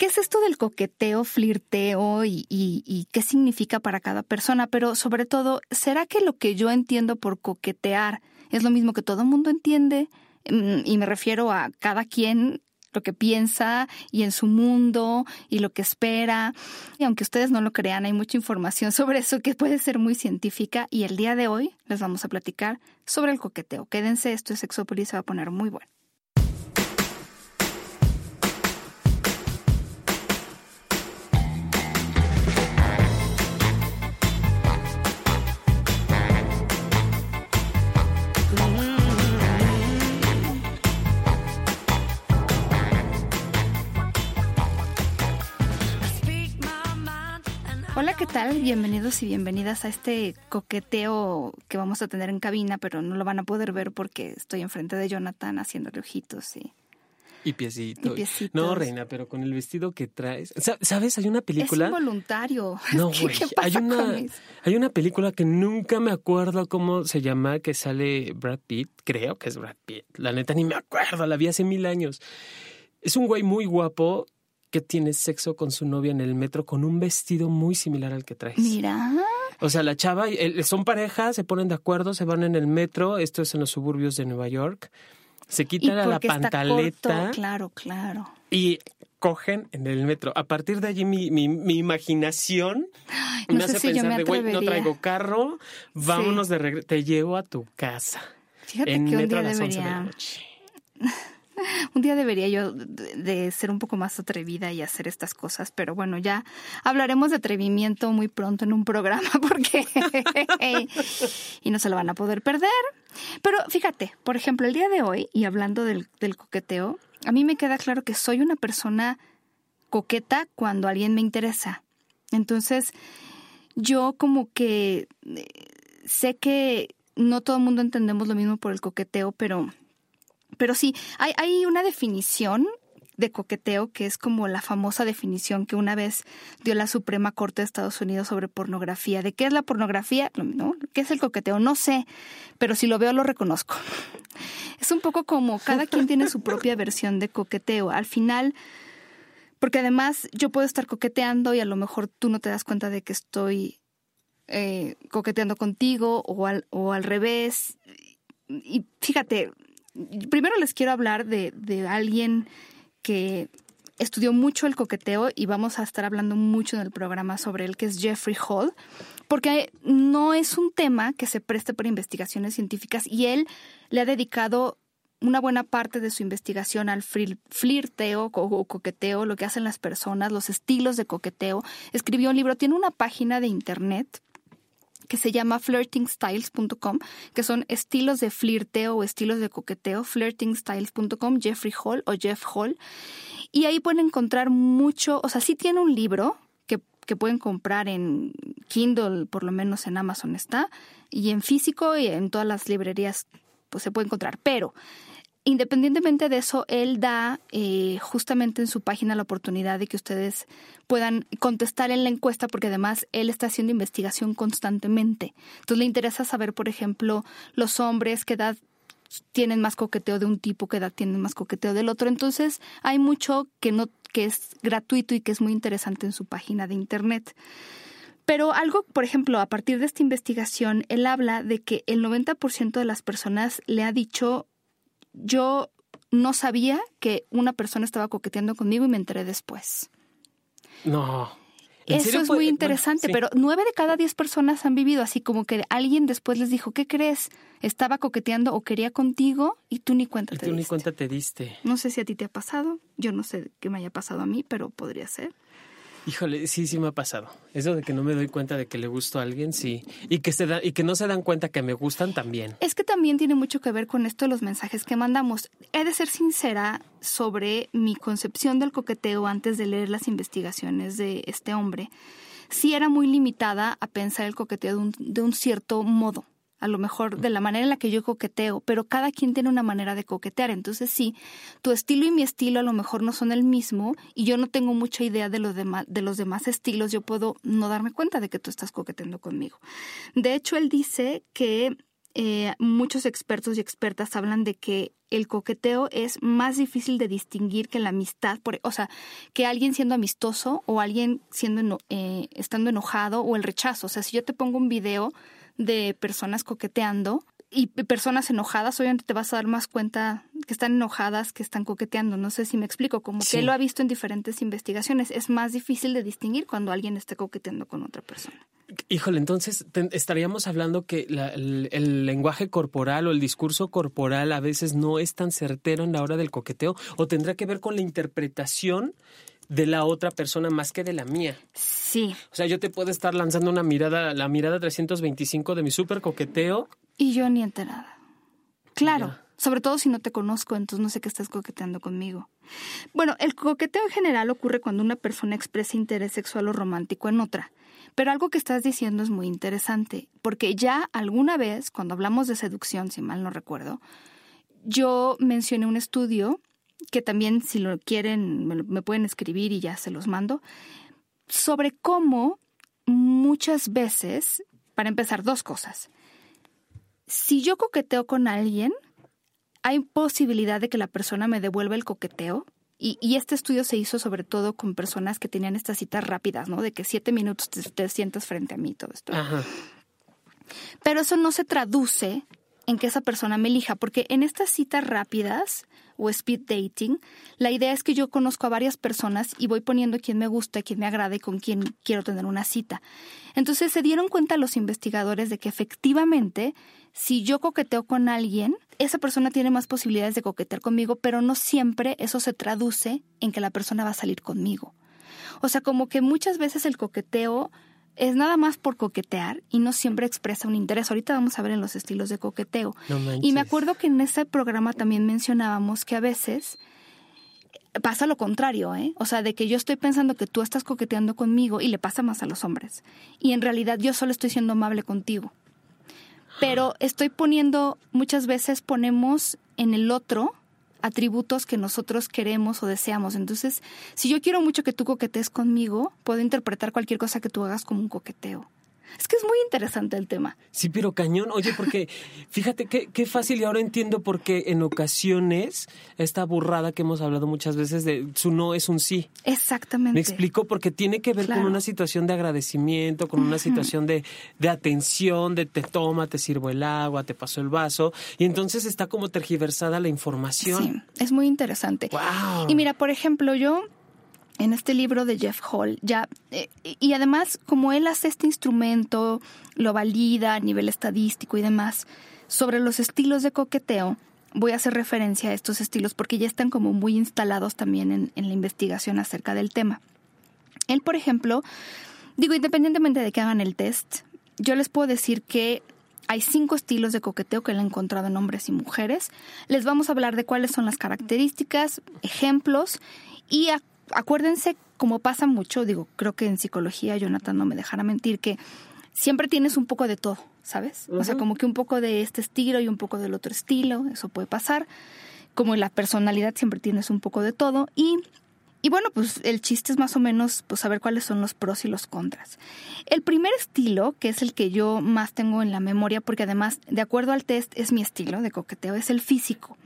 ¿Qué es esto del coqueteo, flirteo y, qué significa para cada persona? Pero sobre todo, ¿será que lo que yo entiendo por coquetear es lo mismo que todo el mundo entiende? Mm, y me refiero a cada quien lo que piensa y en su mundo y lo que espera. Y aunque ustedes no lo crean, hay mucha información sobre eso que puede ser muy científica y el día de hoy les vamos a platicar sobre el coqueteo. Quédense, esto es Sexópolis, se va a poner muy bueno. Tal? Bienvenidos y bienvenidas a este coqueteo que vamos a tener en cabina, pero no lo van a poder ver porque estoy enfrente de Jonathan haciéndole ojitos y... Y piecitos. No, reina, pero con el vestido que traes. ¿Sabes? Hay una película. Es involuntario. No, güey. Hay una, hay una película que nunca me acuerdo cómo se llama, que sale Brad Pitt. Creo que es Brad Pitt. La neta ni me acuerdo, la vi hace mil años. Es un güey muy guapo que tiene sexo con su novia en el metro con un vestido muy similar al que traes. Mira. O sea, la chava, son parejas, se ponen de acuerdo, se van en el metro, esto es en los suburbios de Nueva York, se quitan a la pantaleta. claro, claro. Y cogen en el metro. A partir de allí mi, mi, imaginación me hace pensar de, güey, no traigo carro, vámonos de regreso, te llevo a tu casa. Fíjate en que metro un día debería... Un día debería yo de ser un poco más atrevida y hacer estas cosas, pero bueno, ya hablaremos de atrevimiento muy pronto en un programa porque y no se lo van a poder perder. Pero fíjate, por ejemplo, el día de hoy, y hablando del, del coqueteo, a mí me queda claro que soy una persona coqueta cuando alguien me interesa. Entonces, yo como que eh, sé que no todo el mundo entendemos lo mismo por el coqueteo, pero pero sí, hay, una definición de coqueteo, que es como la famosa definición que una vez dio la Suprema Corte de Estados Unidos sobre pornografía. ¿De qué es la pornografía? ¿No? ¿Qué es el coqueteo? No sé, pero si lo veo lo reconozco. Es un poco como cada quien tiene su propia versión de coqueteo. Al final, porque además yo puedo estar coqueteando y a lo mejor tú no te das cuenta de que estoy eh, coqueteando contigo o al, o al revés. Y fíjate, primero les quiero hablar de, de alguien que estudió mucho el coqueteo y vamos a estar hablando mucho en el programa sobre él, que es Jeffrey Hall, porque no es un tema que se preste para investigaciones científicas y él le ha dedicado una buena parte de su investigación al flirteo o coqueteo, lo que hacen las personas, los estilos de coqueteo. Escribió un libro, tiene una página de internet que se llama flirtingstyles.com, que son estilos de flirteo o estilos de coqueteo, flirtingstyles.com, Jeffrey Hall o Jeff Hall. Y ahí pueden encontrar mucho, o sea, sí tiene un libro que, que pueden comprar en Kindle, por lo menos en Amazon está, y en físico y en todas las librerías pues se puede encontrar, pero Independientemente de eso, él da eh, justamente en su página la oportunidad de que ustedes puedan contestar en la encuesta porque además él está haciendo investigación constantemente. Entonces le interesa saber, por ejemplo, los hombres, qué edad tienen más coqueteo de un tipo, qué edad tienen más coqueteo del otro. Entonces hay mucho que no que es gratuito y que es muy interesante en su página de internet. Pero algo, por ejemplo, a partir de esta investigación, él habla de que el 90% de las personas le ha dicho yo no sabía que una persona estaba coqueteando conmigo y me enteré después. No. Eso es muy interesante, pero nueve de cada diez personas han vivido así como que alguien después les dijo, ¿qué crees? Estaba coqueteando o quería contigo y tú ni cuenta y te tú ni cuenta te diste. No sé si a ti te ha pasado, yo no sé qué me haya pasado a mí, pero podría ser. Híjole, sí, sí me ha pasado. Eso de que no me doy cuenta de que le gusto a alguien, sí. Y que, se y que no se dan cuenta que me gustan también. Es que también tiene mucho que ver con esto de los mensajes que mandamos. He de ser sincera sobre mi concepción del coqueteo antes de leer las investigaciones de este hombre. Sí era muy limitada a pensar el coqueteo de un, de un cierto modo a lo mejor de la manera en la que yo coqueteo, pero cada quien tiene una manera de coquetear. Entonces sí, tu estilo y mi estilo a lo mejor no son el mismo y yo no tengo mucha idea de, los demás, de los demás estilos, yo puedo no darme cuenta de que tú estás coqueteando conmigo. De hecho, él dice que eh, muchos expertos y expertas hablan de que el coqueteo es más difícil de distinguir que la amistad, por, o sea, que alguien siendo amistoso o alguien siendo eh, estando enojado o el rechazo. O sea, si yo te pongo un video de personas coqueteando y personas enojadas, obviamente te vas a dar más cuenta que están enojadas, que están coqueteando. No sé si me explico, como que lo ha visto en diferentes investigaciones. Es más difícil de distinguir cuando alguien esté coqueteando con otra persona. Híjole, entonces estaríamos hablando que el, lenguaje corporal o el discurso corporal a veces no es tan certero en la hora del coqueteo o tendrá que ver con la interpretación de la otra persona más que de la mía. Sí. O sea, yo te puedo estar lanzando una mirada, la mirada 325 de mi súper coqueteo. Y yo ni enterada. Claro. Sobre todo si no te conozco, entonces no sé qué estás coqueteando conmigo. Bueno, el coqueteo en general ocurre cuando una persona expresa interés sexual o romántico en otra. Pero algo que estás diciendo es muy interesante, porque ya alguna vez, cuando hablamos de seducción, si mal no recuerdo, yo mencioné un estudio que también si lo quieren me, pueden escribir y ya se los mando, sobre cómo muchas veces, para empezar, dos cosas. Si yo coqueteo con alguien, hay posibilidad de que la persona me devuelva el coqueteo y, este estudio se hizo sobre todo con personas que tenían estas citas rápidas, ¿no? De que siete minutos te, sientas frente a mí, todo esto. Pero eso no se traduce en que esa persona me elija, porque en estas citas rápidas o speed dating, la idea es que yo conozco a varias personas y voy poniendo quién me gusta, quién me agrada y con quién quiero tener una cita. Entonces se dieron cuenta los investigadores de que efectivamente, si yo coqueteo con alguien, esa persona tiene más posibilidades de coquetear conmigo, pero no siempre eso se traduce en que la persona va a salir conmigo. O sea, como que muchas veces el coqueteo es nada más por coquetear y no siempre expresa un interés. Ahorita vamos a ver en los estilos de coqueteo. y me acuerdo que en ese programa también mencionábamos que a veces pasa lo contrario, ¿eh? O sea, de que yo estoy pensando que tú estás coqueteando conmigo y le pasa más a los hombres. Y en realidad yo solo estoy siendo amable contigo pero estoy poniendo, muchas veces ponemos en el otro atributos que nosotros queremos o deseamos. Entonces, si yo quiero mucho que tú coquetees conmigo, puedo interpretar cualquier cosa que tú hagas como un coqueteo. Es que es muy interesante el tema. Sí, pero cañón. Oye, porque fíjate qué, qué fácil y ahora entiendo por qué en ocasiones esta burrada que hemos hablado muchas veces de su no es un sí. Exactamente. Me explico porque tiene que ver con una situación de agradecimiento, con una situación de, de atención, de te toma, te sirvo el agua, te paso el vaso. Y entonces está como tergiversada la información. Sí, es muy interesante. Wow. Y mira, por ejemplo, yo en este libro de Jeff Hall, ya, eh, y además como él hace este instrumento, lo valida a nivel estadístico y demás, sobre los estilos de coqueteo, voy a hacer referencia a estos estilos porque ya están como muy instalados también en, en la investigación acerca del tema. Él, por ejemplo, digo, independientemente de que hagan el test, yo les puedo decir que hay cinco estilos de coqueteo que él ha encontrado en hombres y mujeres. Les vamos a hablar de cuáles son las características, ejemplos y a acuérdense, como pasa mucho, digo, creo que en psicología Jonathan no me dejará mentir, que siempre tienes un poco de todo, ¿sabes? O sea, como que un poco de este estilo y un poco del otro estilo, eso puede pasar. Como en la personalidad siempre tienes un poco de todo y y bueno, pues el chiste es más o menos pues saber cuáles son los pros y los contras. El primer estilo, que es el que yo más tengo en la memoria, porque además, de acuerdo al test, es mi estilo de coqueteo, es el físico.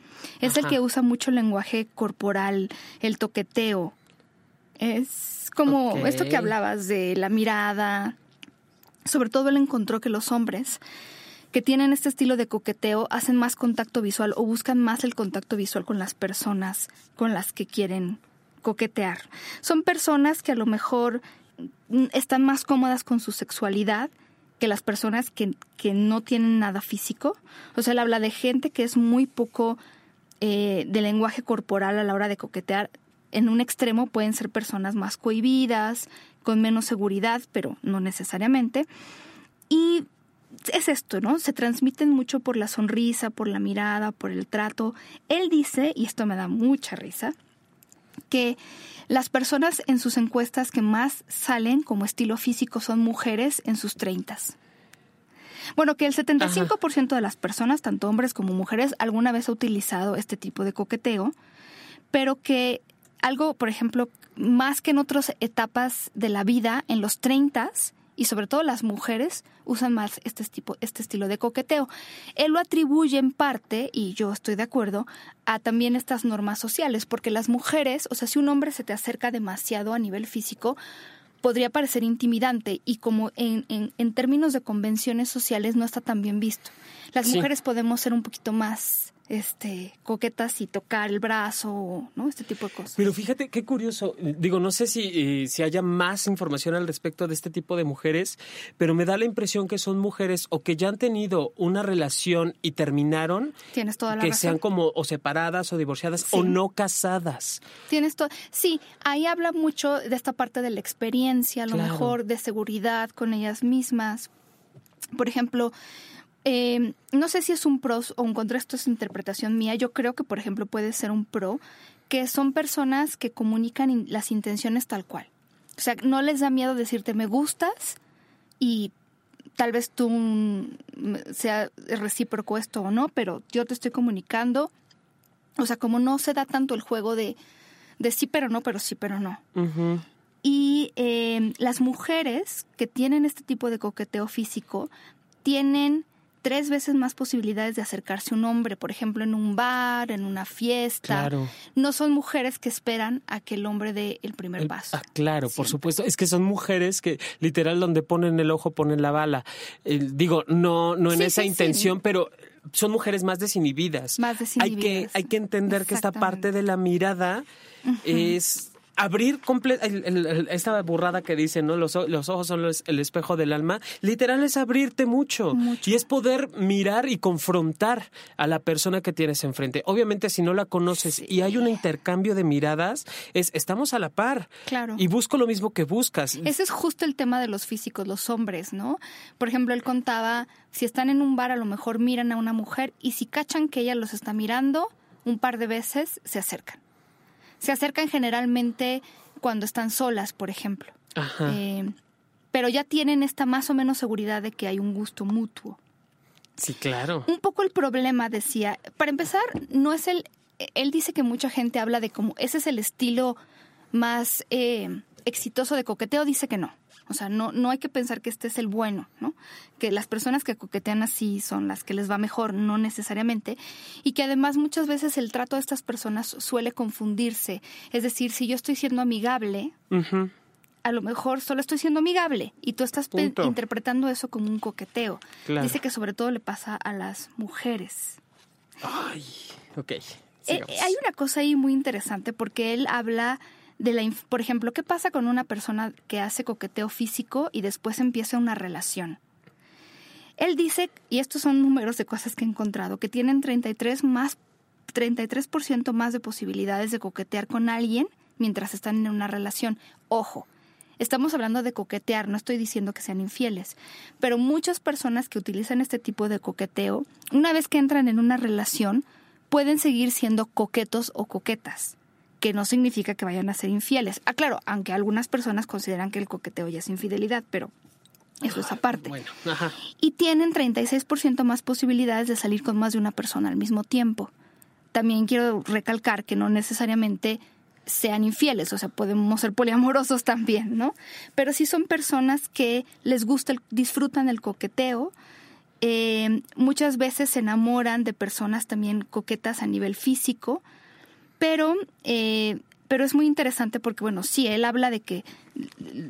Es el que usa mucho el lenguaje corporal, el toqueteo, es como esto que hablabas de la mirada. Sobre todo él encontró que los hombres que tienen este estilo de coqueteo hacen más contacto visual o buscan más el contacto visual con las personas con las que quieren coquetear. Son personas que a lo mejor están más cómodas con su sexualidad que las personas que, que no tienen nada físico. O sea, él habla de gente que es muy poco eh, de lenguaje corporal a la hora de coquetear en un extremo pueden ser personas más cohibidas, con menos seguridad, pero no necesariamente. Y es esto, ¿no? Se transmiten mucho por la sonrisa, por la mirada, por el trato. Él dice, y esto me da mucha risa, que las personas en sus encuestas que más salen como estilo físico son mujeres en sus treintas. Bueno, que el 75% de las personas, tanto hombres como mujeres, alguna vez ha utilizado este tipo de coqueteo, pero que algo, por ejemplo, más que en otras etapas de la vida, en los 30 y sobre todo las mujeres usan más este, tipo, este estilo de coqueteo. Él lo atribuye en parte, y yo estoy de acuerdo, a también estas normas sociales, porque las mujeres, o sea, si un hombre se te acerca demasiado a nivel físico, podría parecer intimidante y como en, en, términos de convenciones sociales no está tan bien visto. Las mujeres podemos ser un poquito más este, coquetas y tocar el brazo, ¿no? Este tipo de cosas. Pero fíjate qué curioso. Digo, no sé si, eh, si haya más información al respecto de este tipo de mujeres, pero me da la impresión que son mujeres o que ya han tenido una relación y terminaron. Tienes toda la Que sean como o separadas o divorciadas o no casadas. Tienes todo. Sí, ahí habla mucho de esta parte de la experiencia, a lo mejor de seguridad con ellas mismas. Por ejemplo, eh, no sé si es un pro o un contra, esto es interpretación mía. Yo creo que, por ejemplo, puede ser un pro, que son personas que comunican las intenciones tal cual. O sea, no les da miedo decirte me gustas y tal vez tú sea recíproco esto o no, pero yo te estoy comunicando. O sea, como no se da tanto el juego de, de sí pero no, pero sí pero no. Y eh, las mujeres que tienen este tipo de coqueteo físico tienen tres veces más posibilidades de acercarse a un hombre, por ejemplo, en un bar, en una fiesta. Claro. No son mujeres que esperan a que el hombre dé el primer paso. Ah, claro, por supuesto. Es que son mujeres que literal donde ponen el ojo ponen la bala. digo, no, no en esa intención, pero son mujeres más desinhibidas. Más desinhibidas. Hay que, hay que entender que esta parte de la mirada es abrir esta burrada que dicen, ¿no? Los, los ojos son el espejo del alma. Literal es abrirte mucho, Y es poder mirar y confrontar a la persona que tienes enfrente. Obviamente, si no la conoces y hay un intercambio de miradas, es estamos a la par. Claro. Y busco lo mismo que buscas. Ese es justo el tema de los físicos, los hombres, ¿no? Por ejemplo, él contaba, si están en un bar, a lo mejor miran a una mujer y si cachan que ella los está mirando, un par de veces se acercan se acercan generalmente cuando están solas, por ejemplo. Eh, pero ya tienen esta más o menos seguridad de que hay un gusto mutuo. Sí, claro. Un poco el problema, decía, para empezar, no es el... Él dice que mucha gente habla de cómo ese es el estilo más eh, exitoso de coqueteo, dice que no. O sea, no, no hay que pensar que este es el bueno, ¿no? Que las personas que coquetean así son las que les va mejor, no necesariamente. Y que además muchas veces el trato de estas personas suele confundirse. Es decir, si yo estoy siendo amigable, a lo mejor solo estoy siendo amigable y tú estás interpretando eso como un coqueteo. Dice que sobre todo le pasa a las mujeres. Ay, ok. Eh, hay una cosa ahí muy interesante porque él habla de la, por ejemplo, ¿qué pasa con una persona que hace coqueteo físico y después empieza una relación? Él dice, y estos son números de cosas que he encontrado, que tienen 33 más 33% más de posibilidades de coquetear con alguien mientras están en una relación. Ojo, estamos hablando de coquetear, no estoy diciendo que sean infieles, pero muchas personas que utilizan este tipo de coqueteo, una vez que entran en una relación, pueden seguir siendo coquetos o coquetas que no significa que vayan a ser infieles. Ah, claro, aunque algunas personas consideran que el coqueteo ya es infidelidad, pero eso es aparte. Bueno, ajá. Y tienen 36% más posibilidades de salir con más de una persona al mismo tiempo. También quiero recalcar que no necesariamente sean infieles, o sea, podemos ser poliamorosos también, ¿no? Pero sí son personas que les gusta, disfrutan el coqueteo, eh, muchas veces se enamoran de personas también coquetas a nivel físico, pero, eh, pero es muy interesante porque, bueno, sí, él habla de que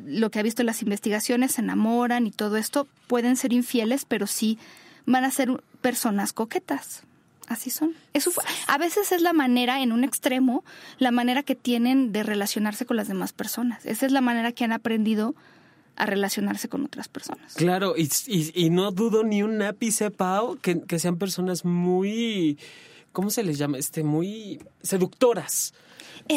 lo que ha visto en las investigaciones se enamoran y todo esto, pueden ser infieles, pero sí van a ser personas coquetas. Así son. Eso a veces es la manera, en un extremo, la manera que tienen de relacionarse con las demás personas. Esa es la manera que han aprendido a relacionarse con otras personas. Claro, y, y, no dudo ni un ápice, Pau, que, que sean personas muy ¿cómo se les llama? Este, muy seductoras.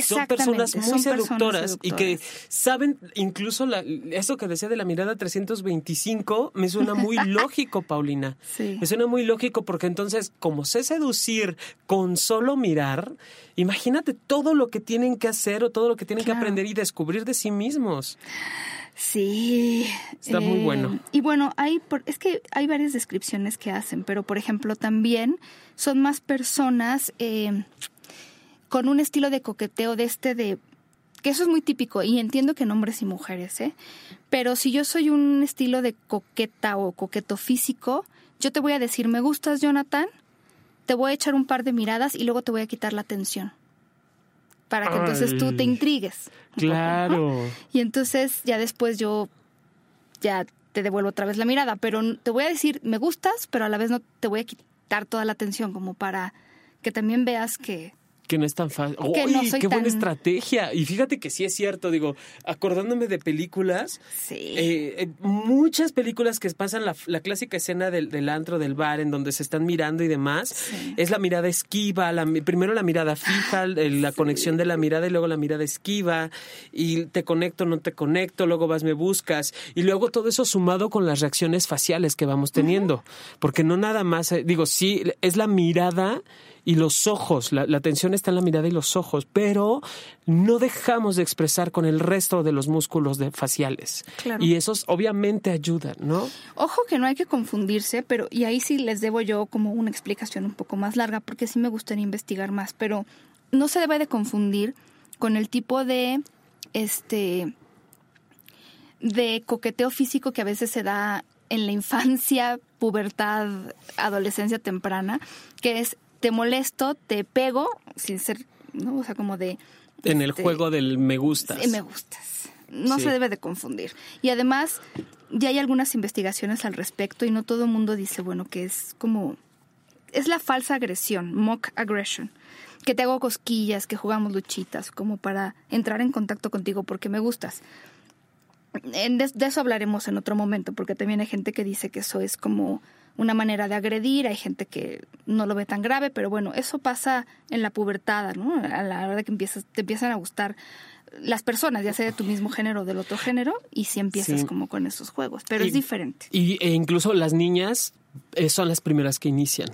Son personas muy seductoras, y que saben, incluso la, eso que decía de la mirada 325, me suena muy lógico, Paulina. Sí. Me suena muy lógico porque entonces, como sé seducir con solo mirar, imagínate todo lo que tienen que hacer o todo lo que tienen que aprender y descubrir de sí mismos. Sí. Está muy bueno. Eh, y bueno, hay es que hay varias descripciones que hacen, pero por ejemplo también son más personas eh, con un estilo de coqueteo de este de que eso es muy típico y entiendo que en hombres y mujeres, ¿eh? Pero si yo soy un estilo de coqueta o coqueto físico, yo te voy a decir, me gustas, Jonathan, te voy a echar un par de miradas y luego te voy a quitar la atención. Para que entonces tú te intrigues. Claro. Y entonces ya después yo ya te devuelvo otra vez la mirada, pero te voy a decir, me gustas, pero a la vez no te voy a quitar toda la atención como para que también veas que que no es tan fácil. ¡Uy, qué buena estrategia! Y fíjate que sí es cierto, digo, acordándome de películas, sí. Eh, muchas películas que pasan la, clásica escena del, antro, del bar, en donde se están mirando y demás, es la mirada esquiva, la, primero la mirada fija, la conexión de la mirada y luego la mirada esquiva, y te conecto, no te conecto, luego vas, me buscas, y luego todo eso sumado con las reacciones faciales que vamos teniendo, porque no nada más, eh, digo, sí, es la mirada y los ojos, la, atención está en la mirada y los ojos, pero no dejamos de expresar con el resto de los músculos de faciales. Y esos obviamente ayudan, ¿no? Ojo que no hay que confundirse, pero y ahí sí les debo yo como una explicación un poco más larga porque sí me gustaría investigar más, pero no se debe de confundir con el tipo de este de coqueteo físico que a veces se da en la infancia, pubertad, adolescencia temprana, que es te molesto, te pego, sin ser, ¿no? O sea, como de... En el este, juego del me gustas. Me gustas. No se debe de confundir. Y además, ya hay algunas investigaciones al respecto y no todo el mundo dice, bueno, que es como... Es la falsa agresión, mock aggression. Que te hago cosquillas, que jugamos luchitas, como para entrar en contacto contigo porque me gustas. De, de eso hablaremos en otro momento, porque también hay gente que dice que eso es como una manera de agredir, hay gente que no lo ve tan grave, pero bueno, eso pasa en la pubertad, ¿no? A la hora de que empiezas, te empiezan a gustar las personas, ya sea de tu mismo género o del otro género, y si empiezas como con esos juegos, pero es diferente. Y, e incluso las niñas eh, son las primeras que inician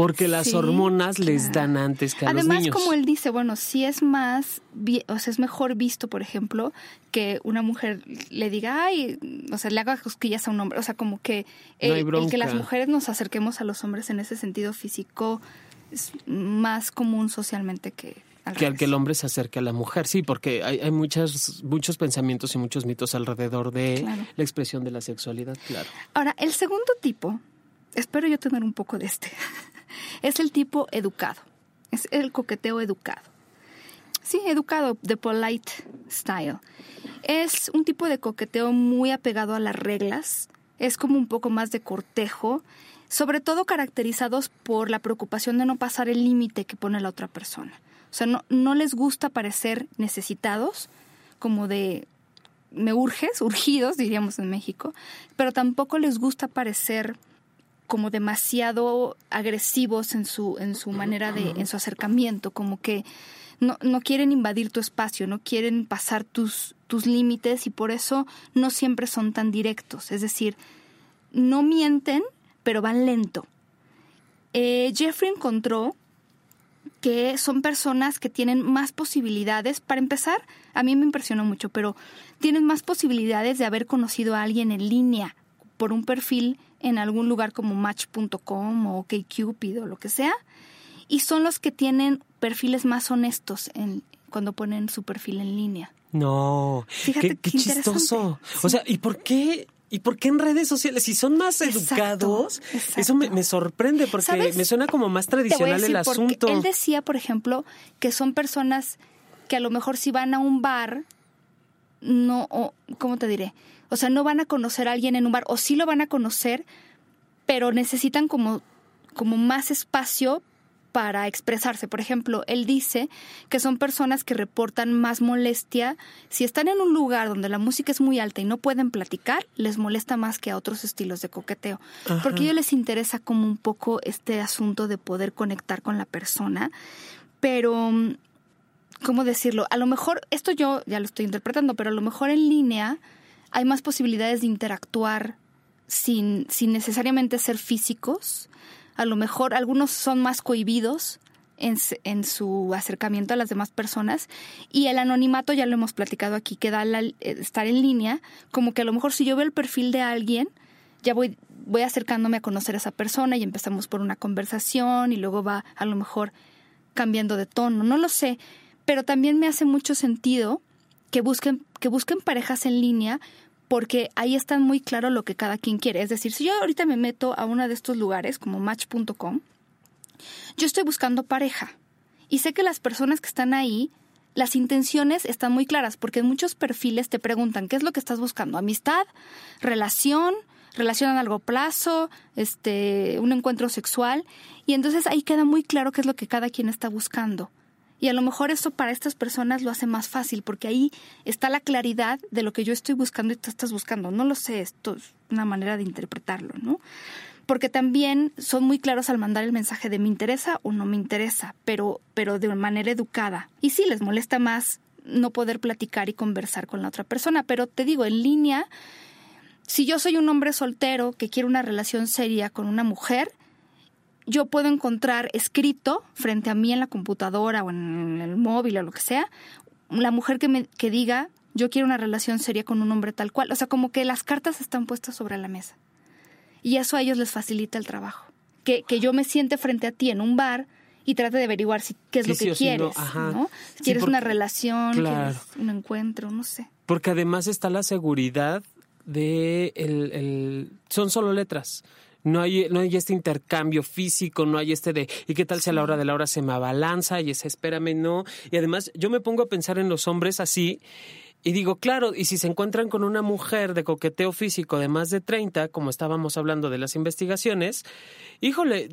porque las hormonas les dan antes que a Además, los niños. como él dice, bueno, si es más, o sea, es mejor visto, por ejemplo, que una mujer le diga, ay, o sea, le haga cosquillas a un hombre. O sea, como que el, que las mujeres nos acerquemos a los hombres en ese sentido físico es más común socialmente que al que al que el hombre se acerque a la mujer, sí, porque hay, hay muchas, muchos pensamientos y muchos mitos alrededor de la expresión de la sexualidad, claro. Ahora, el segundo tipo, espero yo tener un poco de este, es el tipo educado, es el coqueteo educado. Sí, educado, de polite style. Es un tipo de coqueteo muy apegado a las reglas, es como un poco más de cortejo, sobre todo caracterizados por la preocupación de no pasar el límite que pone la otra persona. O sea, no, no les gusta parecer necesitados, como de me urges, urgidos, diríamos en México, pero tampoco les gusta parecer como demasiado agresivos en su, en su manera de, en su acercamiento, como que no, no quieren invadir tu espacio, no quieren pasar tus, tus límites y por eso no siempre son tan directos. Es decir, no mienten, pero van lento. Eh, Jeffrey encontró que son personas que tienen más posibilidades. Para empezar, a mí me impresionó mucho, pero tienen más posibilidades de haber conocido a alguien en línea por un perfil en algún lugar como Match.com o OkCupid o lo que sea, y son los que tienen perfiles más honestos en, cuando ponen su perfil en línea. No, Fíjate, qué, chistoso. O sea, ¿y por qué ¿Y por qué en redes sociales? Si son más educados, eso me, sorprende porque me suena como más tradicional el asunto. Él decía, por ejemplo, que son personas que a lo mejor si van a un bar, no, o, ¿cómo te diré? O sea, no van a conocer a alguien en un bar, o sí lo van a conocer, pero necesitan como, como más espacio para expresarse. Por ejemplo, él dice que son personas que reportan más molestia si están en un lugar donde la música es muy alta y no pueden platicar, les molesta más que a otros estilos de coqueteo, porque a ellos les interesa como un poco este asunto de poder conectar con la persona, pero ¿cómo decirlo? A lo mejor esto yo ya lo estoy interpretando, pero a lo mejor en línea hay más posibilidades de interactuar sin, sin necesariamente ser físicos. A lo mejor algunos son más cohibidos en, en, su acercamiento a las demás personas y el anonimato ya lo hemos platicado aquí que da la, eh, estar en línea como que a lo mejor si yo veo el perfil de alguien ya voy voy acercándome a conocer a esa persona y empezamos por una conversación y luego va a lo mejor cambiando de tono no lo sé pero también me hace mucho sentido que busquen, que busquen parejas en línea porque ahí está muy claro lo que cada quien quiere. Es decir, si yo ahorita me meto a uno de estos lugares como match.com, yo estoy buscando pareja. Y sé que las personas que están ahí, las intenciones están muy claras porque en muchos perfiles te preguntan qué es lo que estás buscando, amistad, relación, relación a largo plazo, este, un encuentro sexual y entonces ahí queda muy claro qué es lo que cada quien está buscando. Y a lo mejor esto para estas personas lo hace más fácil, porque ahí está la claridad de lo que yo estoy buscando y tú estás buscando. No lo sé, esto es una manera de interpretarlo, ¿no? Porque también son muy claros al mandar el mensaje de me interesa o no me interesa, pero, pero de manera educada. Y sí, les molesta más no poder platicar y conversar con la otra persona, pero te digo, en línea, si yo soy un hombre soltero que quiere una relación seria con una mujer, yo puedo encontrar escrito frente a mí en la computadora o en el móvil o lo que sea, la mujer que me que diga, yo quiero una relación seria con un hombre tal cual. O sea, como que las cartas están puestas sobre la mesa. Y eso a ellos les facilita el trabajo. Que, que yo me siente frente a ti en un bar y trate de averiguar si, qué es lo que quieres. no, Si quieres una relación, quieres un encuentro, no sé. Porque además está la seguridad de el, el, son solo letras no hay, no hay este intercambio físico, no hay este de, ¿y qué tal si a la hora de la hora se me abalanza y es espérame, no? Y además yo me pongo a pensar en los hombres así y digo, claro, y si se encuentran con una mujer de coqueteo físico de más de 30, como estábamos hablando de las investigaciones, híjole,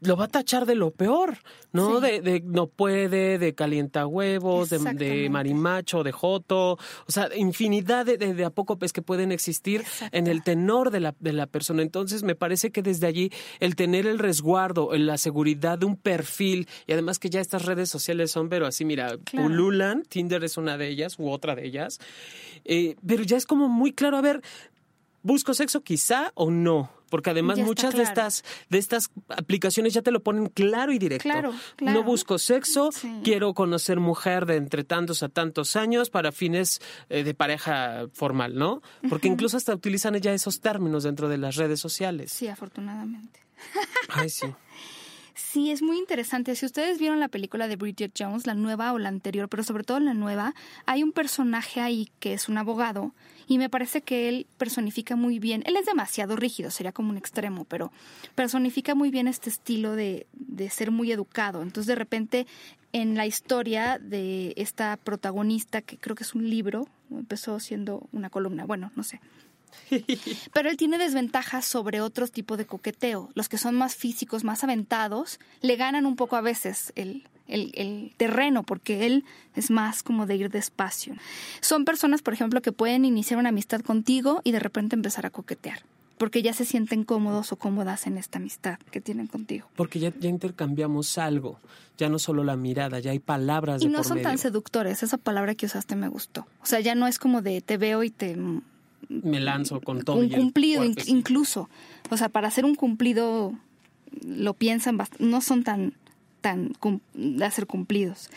lo va a tachar de lo peor, ¿no? De, de, no puede, de calienta huevos, de, de, marimacho, de joto, o sea, infinidad de, de, a poco pues que pueden existir en el tenor de la, de la persona. Entonces, me parece que desde allí el tener el resguardo, la seguridad de un perfil, y además que ya estas redes sociales son, pero así, mira, pululan, Tinder es una de ellas u otra de ellas, eh, pero ya es como muy claro, a ver, ¿busco sexo quizá o no? Porque además muchas de estas de estas aplicaciones ya te lo ponen claro y directo. No busco sexo, quiero conocer mujer de entre tantos a tantos años para fines eh, de pareja formal, ¿no? Porque incluso hasta utilizan ya esos términos dentro de las redes sociales. Sí, afortunadamente. Ay, sí. Sí, es muy interesante. Si ustedes vieron la película de Bridget Jones, la nueva o la anterior, pero sobre todo la nueva, hay un personaje ahí que es un abogado y me parece que él personifica muy bien, él es demasiado rígido, sería como un extremo, pero personifica muy bien este estilo de, de ser muy educado. Entonces de repente en la historia de esta protagonista, que creo que es un libro, empezó siendo una columna, bueno, no sé, pero él tiene desventajas sobre otros tipos de coqueteo. Los que son más físicos, más aventados, le ganan un poco a veces el, el, terreno, porque él es más como de ir despacio. Son personas, por ejemplo, que pueden iniciar una amistad contigo y de repente empezar a coquetear porque ya se sienten cómodos o cómodas en esta amistad que tienen contigo. Porque ya, ya intercambiamos algo, ya no solo la mirada, ya hay palabras. Y no son tan seductores, esa palabra que usaste me gustó. O sea, ya no es como de te veo y te me lanzo con todo. Un cumplido incluso. O sea, para hacer un cumplido lo piensan, no son tan tan de hacer cumplidos.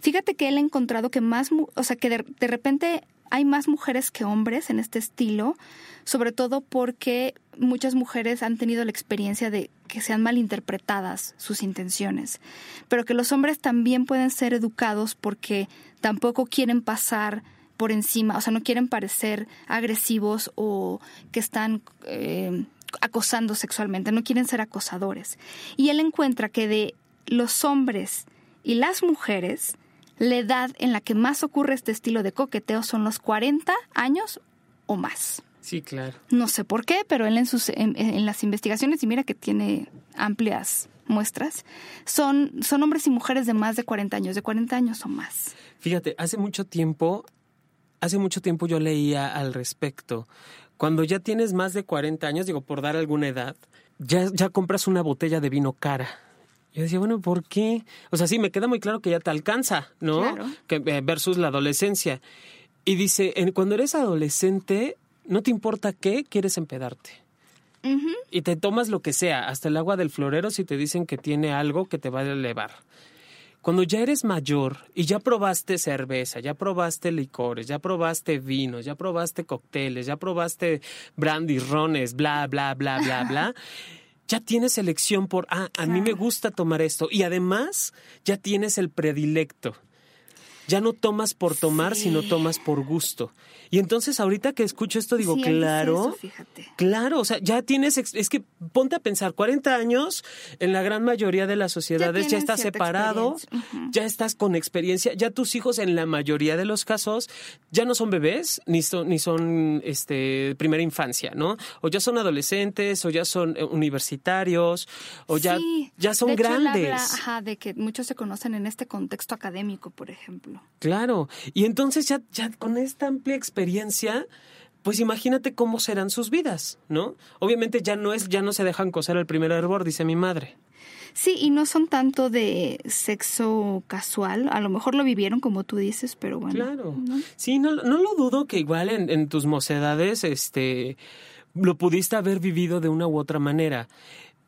Fíjate que él ha encontrado que más, o sea, que de, de repente hay más mujeres que hombres en este estilo, sobre todo porque muchas mujeres han tenido la experiencia de que sean malinterpretadas sus intenciones, pero que los hombres también pueden ser educados porque tampoco quieren pasar por encima, o sea, no quieren parecer agresivos o que están eh, acosando sexualmente, no quieren ser acosadores. Y él encuentra que de los hombres y las mujeres, la edad en la que más ocurre este estilo de coqueteo son los 40 años o más. Sí, claro. No sé por qué, pero él en, sus, en, las investigaciones, y mira que tiene amplias muestras, son, son hombres y mujeres de más de 40 años, de 40 años o más. Fíjate, hace mucho tiempo hace mucho tiempo yo leía al respecto. Cuando ya tienes más de 40 años, digo, por dar alguna edad, ya, ya compras una botella de vino cara. Yo decía, bueno, ¿por qué? O sea, sí, me queda muy claro que ya te alcanza, ¿no? Claro. Que, eh, versus la adolescencia. Y dice, cuando eres adolescente, no te importa qué, quieres empedarte. Y te tomas lo que sea, hasta el agua del florero si te dicen que tiene algo que te va a elevar. Cuando ya eres mayor y ya probaste cerveza, ya probaste licores, ya probaste vinos, ya probaste cócteles, ya probaste brandy, rones, bla, bla, bla, bla, bla, ya tienes elección por, ah, a mí me gusta tomar esto. Y además ya tienes el predilecto. Ya no tomas por tomar, sino tomas por gusto. Y entonces ahorita que escucho esto digo, claro, claro, o sea, ya tienes, es que ponte a pensar, 40 años, en la gran mayoría de las sociedades ya, estás separado, ya estás con experiencia, ya tus hijos en la mayoría de los casos ya no son bebés, ni son, ni son este, primera infancia, ¿no? O ya son adolescentes, o ya son eh, universitarios, o ya, ya son grandes. ajá, de que muchos se conocen en este contexto académico, por ejemplo. Claro, y entonces ya, ya con esta amplia experiencia, pues imagínate cómo serán sus vidas, ¿no? Obviamente ya no es, ya no se dejan coser el primer hervor, dice mi madre. Sí, y no son tanto de sexo casual, a lo mejor lo vivieron como tú dices, pero bueno. Claro. Sí, no, no lo dudo que igual en, en tus mocedades, este, lo pudiste haber vivido de una u otra manera.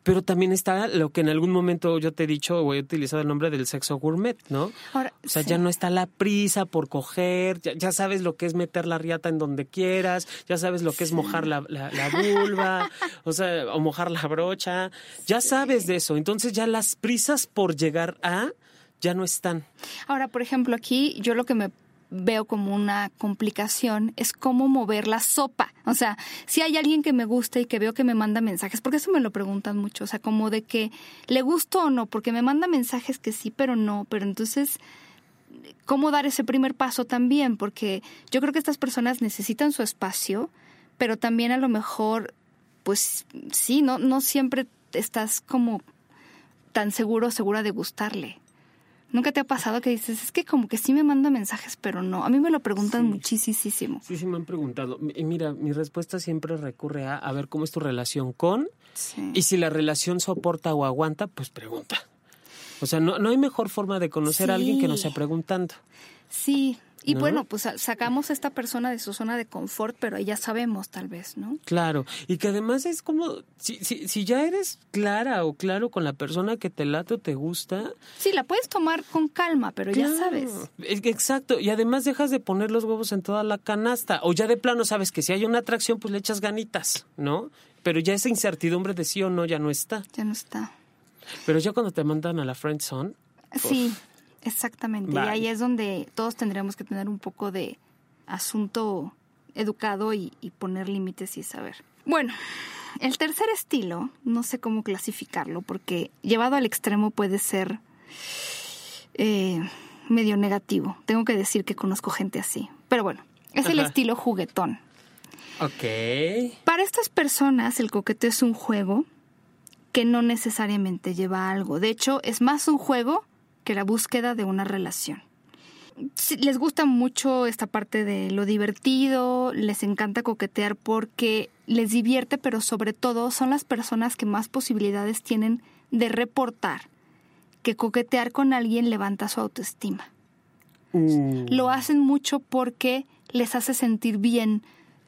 Pero también está lo que en algún momento yo te he dicho o he utilizado el nombre del sexo gourmet, ¿no? o sea, ya no está la prisa por coger, ya, sabes lo que es meter la riata en donde quieras, ya sabes lo que es mojar la, la, vulva, o sea, o mojar la brocha, ya sabes de eso. Entonces ya las prisas por llegar a ya no están. Ahora, por ejemplo, aquí yo lo que me veo como una complicación es cómo mover la sopa. O sea, si hay alguien que me gusta y que veo que me manda mensajes, porque eso me lo preguntan mucho, o sea, como de que le gusto o no, porque me manda mensajes que sí, pero no, pero entonces cómo dar ese primer paso también, porque yo creo que estas personas necesitan su espacio, pero también a lo mejor, pues sí, no, no siempre estás como tan seguro segura de gustarle. ¿Nunca te ha pasado que dices, es que como que sí me manda mensajes, pero no? A mí me lo preguntan muchísimo. Sí, sí me han preguntado. Y mira, mi respuesta siempre recurre a, a ver cómo es tu relación con, y si la relación soporta o aguanta, pues pregunta. O sea, no, no hay mejor forma de conocer a alguien que no sea preguntando. Sí, y bueno, pues sacamos a esta persona de su zona de confort, pero ya sabemos tal vez, ¿no? Claro, y que además es como, si, si, si ya eres clara o claro con la persona que te late o te gusta. Sí, la puedes tomar con calma, pero ya sabes. Exacto, y además dejas de poner los huevos en toda la canasta, o ya de plano sabes que si hay una atracción, pues le echas ganitas, ¿no? Pero ya esa incertidumbre de sí o no ya no está. Ya no está. Pero ya cuando te mandan a la friend zone. Sí. Exactamente, y ahí es donde todos tendríamos que tener un poco de asunto educado y, poner límites y saber. Bueno, el tercer estilo, no sé cómo clasificarlo, porque llevado al extremo puede ser eh, medio negativo. Tengo que decir que conozco gente así. Pero bueno, es el estilo juguetón. Ok. Para estas personas el coquete es un juego que no necesariamente lleva algo. De hecho, es más un juego que la búsqueda de una relación. les gusta mucho esta parte de lo divertido, les encanta coquetear porque les divierte, pero sobre todo son las personas que más posibilidades tienen de reportar que coquetear con alguien levanta su autoestima. Mm. Lo hacen mucho porque les hace sentir bien,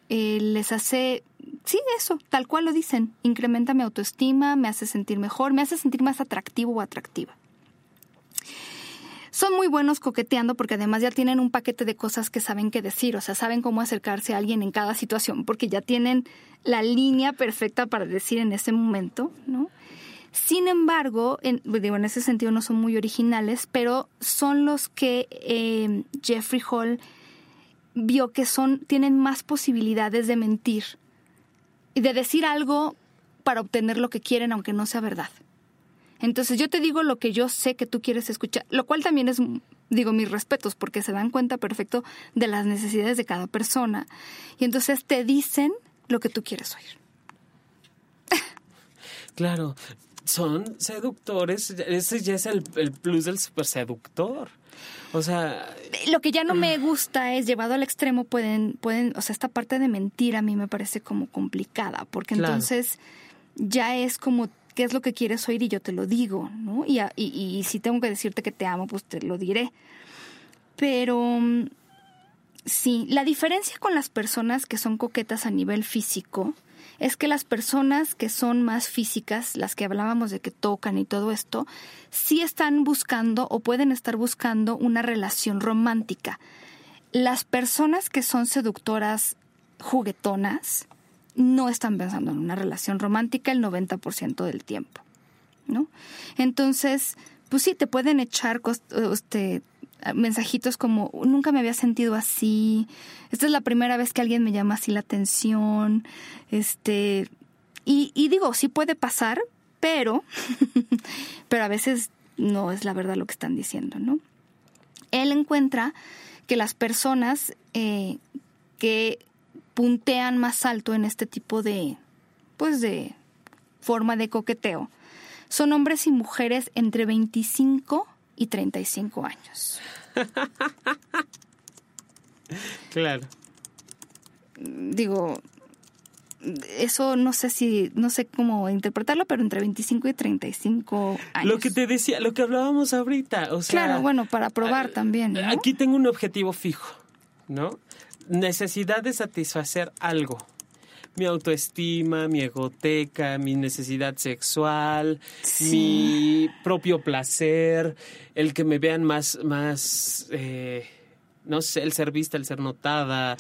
eh, les hace, sí, eso, tal cual lo dicen, incrementa mi autoestima, me hace sentir mejor, me hace sentir más atractivo o atractiva. Son muy buenos coqueteando porque además ya tienen un paquete de cosas que saben qué decir, o sea, saben cómo acercarse a alguien en cada situación, porque ya tienen la línea perfecta para decir en ese momento, ¿no? Sin embargo, en, digo, en ese sentido no son muy originales, pero son los que eh, Jeffrey Hall vio que son, tienen más posibilidades de mentir y de decir algo para obtener lo que quieren, aunque no sea verdad. Entonces yo te digo lo que yo sé que tú quieres escuchar, lo cual también es, digo, mis respetos, porque se dan cuenta perfecto de las necesidades de cada persona. Y entonces te dicen lo que tú quieres oír. Claro, son seductores, ese ya es el, plus del super seductor. O sea, lo que ya no me gusta es llevado al extremo pueden pueden, o sea, esta parte de mentir a mí me parece como complicada, porque entonces ya es como qué es lo que quieres oír y yo te lo digo, ¿no? Y, y, si tengo que decirte que te amo, pues te lo diré. Pero mm, sí, la diferencia con las personas que son coquetas a nivel físico es que las personas que son más físicas, las que hablábamos de que tocan y todo esto, sí están buscando o pueden estar buscando una relación romántica. Las personas que son seductoras juguetonas, no están pensando en una relación romántica el 90% del tiempo, ¿no? Entonces, pues sí, te pueden echar este, mensajitos como nunca me había sentido así, esta es la primera vez que alguien me llama así la atención, este, y, digo, sí puede pasar, pero, pero a veces no es la verdad lo que están diciendo, ¿no? Él encuentra que las personas eh, que puntean más alto en este tipo de, pues de forma de coqueteo, son hombres y mujeres entre 25 y 35 años. claro. Digo, eso no sé si, no sé cómo interpretarlo, pero entre 25 y 35 años. Lo que te decía, lo que hablábamos ahorita, o sea... Claro, bueno, para probar también. Aquí tengo un objetivo fijo, ¿no? Necesidad de satisfacer algo. Mi autoestima, mi egoteca, mi necesidad sexual, mi propio placer, el que me vean más, más eh, no sé, el ser vista, el ser notada.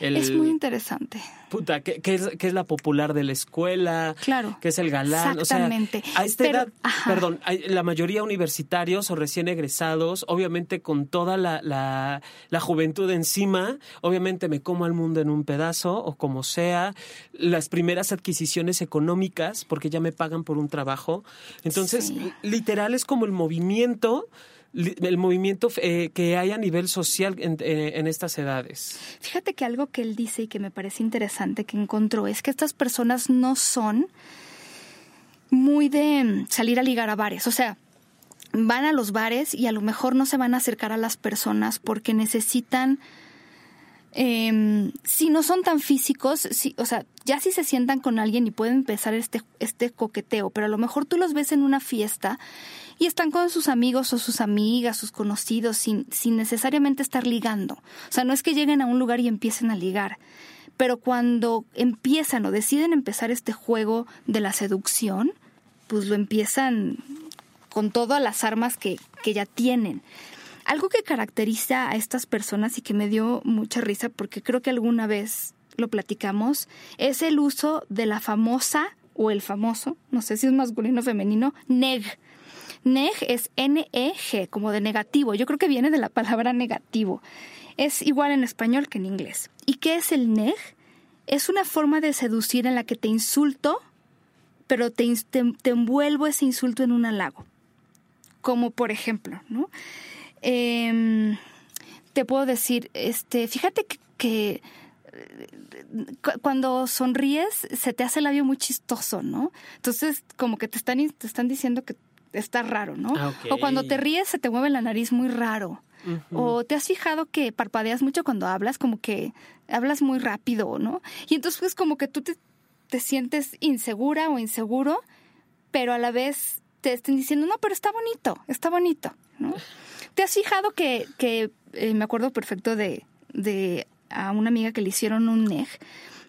El, es muy interesante. Puta, ¿qué, es, es, la popular de la escuela? Claro. ¿Qué es el galán? Exactamente. a esta edad, perdón, la mayoría universitarios o recién egresados, obviamente con toda la, la, la, juventud encima, obviamente me como al mundo en un pedazo o como sea, las primeras adquisiciones económicas, porque ya me pagan por un trabajo. Entonces, literal es como el movimiento el movimiento eh, que hay a nivel social eh, en, estas edades. Fíjate que algo que él dice y que me parece interesante que encontró es que estas personas no son muy de mm, salir a ligar a bares. O sea, van a los bares y a lo mejor no se van a acercar a las personas porque necesitan eh, si no son tan físicos, si, o sea, ya si se sientan con alguien y pueden empezar este, este coqueteo, pero a lo mejor tú los ves en una fiesta y están con sus amigos o sus amigas, sus conocidos, sin, sin necesariamente estar ligando. O sea, no es que lleguen a un lugar y empiecen a ligar, pero cuando empiezan o deciden empezar este juego de la seducción, pues lo empiezan con todas las armas que, que ya tienen. Algo que caracteriza a estas personas y que me dio mucha risa porque creo que alguna vez lo platicamos es el uso de la famosa o el famoso, no sé si es masculino o femenino, neg. Neg es N-E-G, como de negativo. Yo creo que viene de la palabra negativo. Es igual en español que en inglés. ¿Y qué es el neg? Es una forma de seducir en la que te insulto, pero te, te envuelvo ese insulto en un halago. Como por ejemplo, ¿no? Eh, te puedo decir, este, fíjate que, cuando sonríes se te hace el labio muy chistoso, ¿no? Entonces, como que te están, te están diciendo que está raro, ¿no? Ah, o cuando te ríes se te mueve la nariz muy raro. O te has fijado que parpadeas mucho cuando hablas, como que hablas muy rápido, ¿no? Y entonces pues como que tú te, te sientes insegura o inseguro, pero a la vez te estén diciendo, no, pero está bonito, está bonito, ¿no? ¿Te has fijado que, que eh, me acuerdo perfecto de, de a una amiga que le hicieron un neg,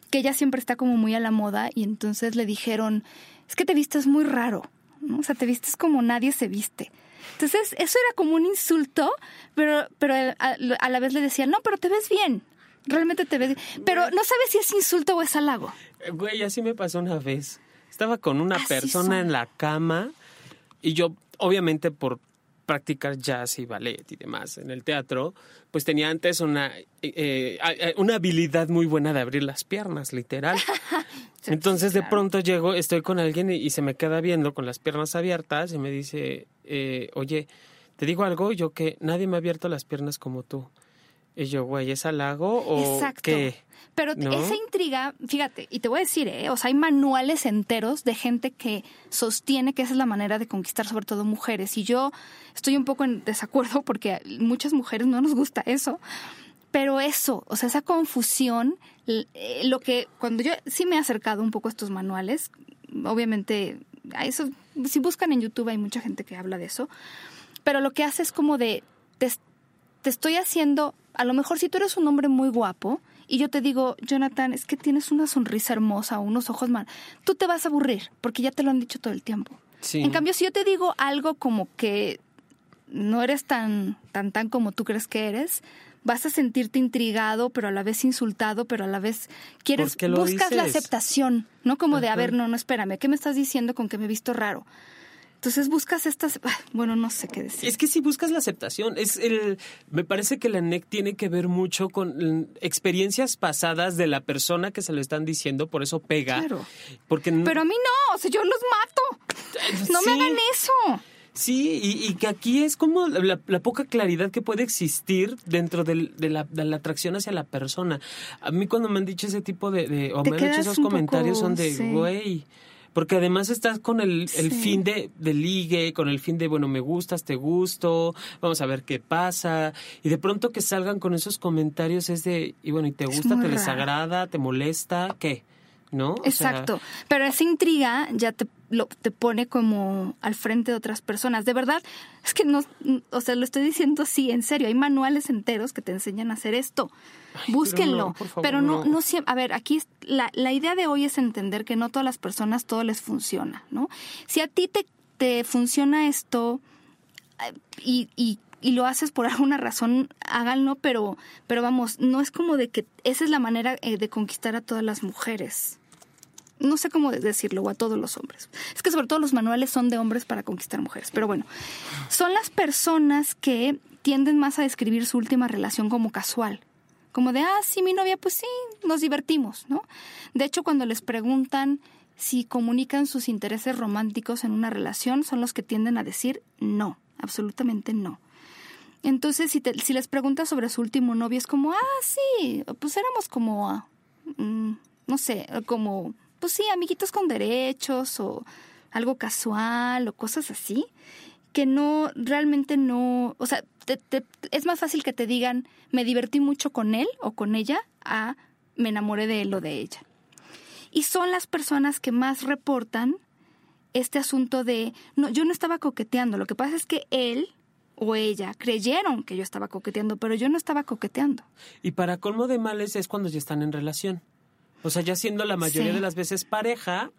que ella siempre está como muy a la moda y entonces le dijeron, es que te vistes muy raro, ¿no? O sea, te vistes como nadie se viste. Entonces, eso era como un insulto, pero, pero a, la vez le decían, no, pero te ves bien, realmente te ves bien. Pero no sabes si es insulto o es halago. Eh, güey, así me pasó una vez. Estaba con una persona en la cama y yo, obviamente por practicar jazz y ballet y demás en el teatro, pues tenía antes una, eh, eh, una habilidad muy buena de abrir las piernas, literal. Entonces de pronto llego, estoy con alguien y, se me queda viendo con las piernas abiertas y me dice, eh, oye, te digo algo, yo que nadie me ha abierto las piernas como tú. Y yo, güey, ¿es halago o Exacto. qué? Pero esa intriga, fíjate, y te voy a decir, ¿eh? o sea, hay manuales enteros de gente que sostiene que esa es la manera de conquistar sobre todo mujeres. Y yo estoy un poco en desacuerdo porque muchas mujeres no nos gusta eso. Pero eso, o sea, esa confusión, eh, lo que cuando yo sí me he acercado un poco a estos manuales, obviamente, a eso, si buscan en YouTube hay mucha gente que habla de eso, pero lo que hace es como de, te, te estoy haciendo a lo mejor si tú eres un hombre muy guapo y yo te digo, Jonathan, es que tienes una sonrisa hermosa, unos ojos mal, tú te vas a aburrir porque ya te lo han dicho todo el tiempo. En cambio, si yo te digo algo como que no eres tan, tan, tan como tú crees que eres, vas a sentirte intrigado, pero a la vez insultado, pero a la vez quieres, buscas la aceptación, ¿no? Como de, a ver, no, no, espérame, ¿qué me estás diciendo con que me he visto raro? Entonces buscas estas, ah, bueno, no sé qué decir. Es que si buscas la aceptación, es el, me parece que la NEC tiene que ver mucho con experiencias pasadas de la persona que se lo están diciendo, por eso pega. Claro. Porque Pero a mí no, o sea, yo los mato. No me hagan eso. Sí, y, que aquí es como la, poca claridad que puede existir dentro de, la, atracción hacia la persona. A mí cuando me han dicho ese tipo de, o me han hecho esos comentarios son de, güey, porque además estás con el, fin de, de, ligue, con el fin de, bueno, me gustas, te gusto, vamos a ver qué pasa. Y de pronto que salgan con esos comentarios es de, y bueno, ¿y te gusta, te desagrada, te molesta? ¿Qué? ¿No? Exacto. Pero esa intriga ya te, lo, te pone como al frente de otras personas. De verdad, es que no, o sea, lo estoy diciendo así, en serio. Hay manuales enteros que te enseñan a hacer esto. Búsquenlo. Pero no, no, siempre. A ver, aquí la, la idea de hoy es entender que no todas las personas todo les funciona, ¿no? Si a ti te, te funciona esto eh, y, y y lo haces por alguna razón, háganlo, pero, pero vamos, no es como de que esa es la manera eh, de conquistar a todas las mujeres no sé cómo decirlo, o a todos los hombres. Es que sobre todo los manuales son de hombres para conquistar mujeres. Pero bueno, son las personas que tienden más a describir su última relación como casual. Como de, ah, sí, mi novia, pues sí, nos divertimos, ¿no? De hecho, cuando les preguntan si comunican sus intereses románticos en una relación, son los que tienden a decir no, absolutamente no. Entonces, si, si les preguntas sobre su último novio, es como, ah, sí, pues éramos como, ah, mm, no sé, como pues sí, amiguitos con derechos o algo casual o cosas así, que no, realmente no, o sea, es más fácil que te digan, me divertí mucho con él o con ella, a me enamoré de él o de ella. Y son las personas que más reportan este asunto de, no, yo no estaba coqueteando, lo que pasa es que él o ella creyeron que yo estaba coqueteando, pero yo no estaba coqueteando. Y para colmo de males es cuando ya están en relación. O sea, ya siendo la mayoría de las veces pareja,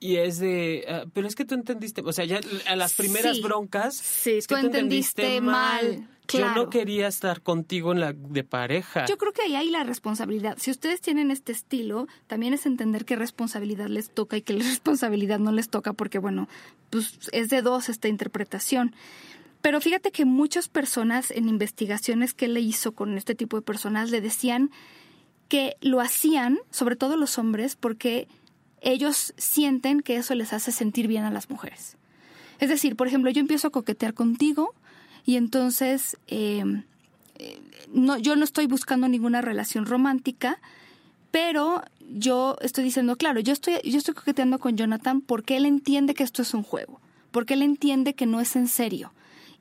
y es de, ah, pero es que tú entendiste, o sea, ya a las primeras broncas, sí, es que tú, entendiste, mal. Yo no quería estar contigo en la de pareja. Yo creo que ahí hay la responsabilidad. Si ustedes tienen este estilo, también es entender qué responsabilidad les toca y qué responsabilidad no les toca, porque bueno, pues es de dos esta interpretación. Pero fíjate que muchas personas en investigaciones que le hizo con este tipo de personas le decían que lo hacían, sobre todo los hombres, porque ellos sienten que eso les hace sentir bien a las mujeres. Es decir, por ejemplo, yo empiezo a coquetear contigo y entonces eh, eh, no, yo no estoy buscando ninguna relación romántica, pero yo estoy diciendo, claro, yo estoy, yo estoy coqueteando con Jonathan porque él entiende que esto es un juego, porque él entiende que no es en serio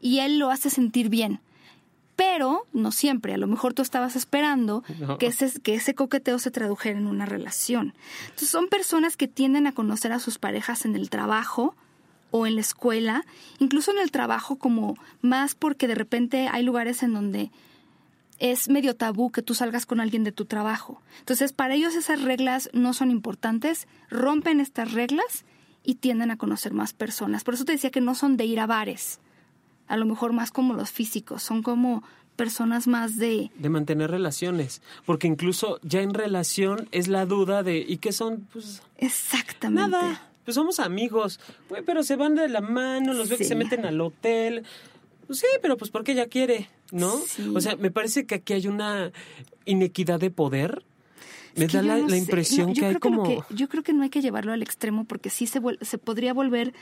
y él lo hace sentir bien pero no siempre. A lo mejor tú estabas esperando que, ese, que ese coqueteo se tradujera en una relación. Entonces son personas que tienden a conocer a sus parejas en el trabajo o en la escuela, incluso en el trabajo como más porque de repente hay lugares en donde es medio tabú que tú salgas con alguien de tu trabajo. Entonces para ellos esas reglas no son importantes, rompen estas reglas y tienden a conocer más personas. Por eso te decía que no son de ir a bares a lo mejor más como los físicos, son como personas más de... De mantener relaciones, porque incluso ya en relación es la duda de, ¿y qué son? Pues... Exactamente. Nada, pues somos amigos, pero se van de la mano, los ve que se meten al hotel. Pues sí, pero pues porque ella quiere, ¿no? O sea, me parece que aquí hay una inequidad de poder. Me da la, impresión que hay como... yo creo que no hay que llevarlo al extremo porque sí se, se podría volver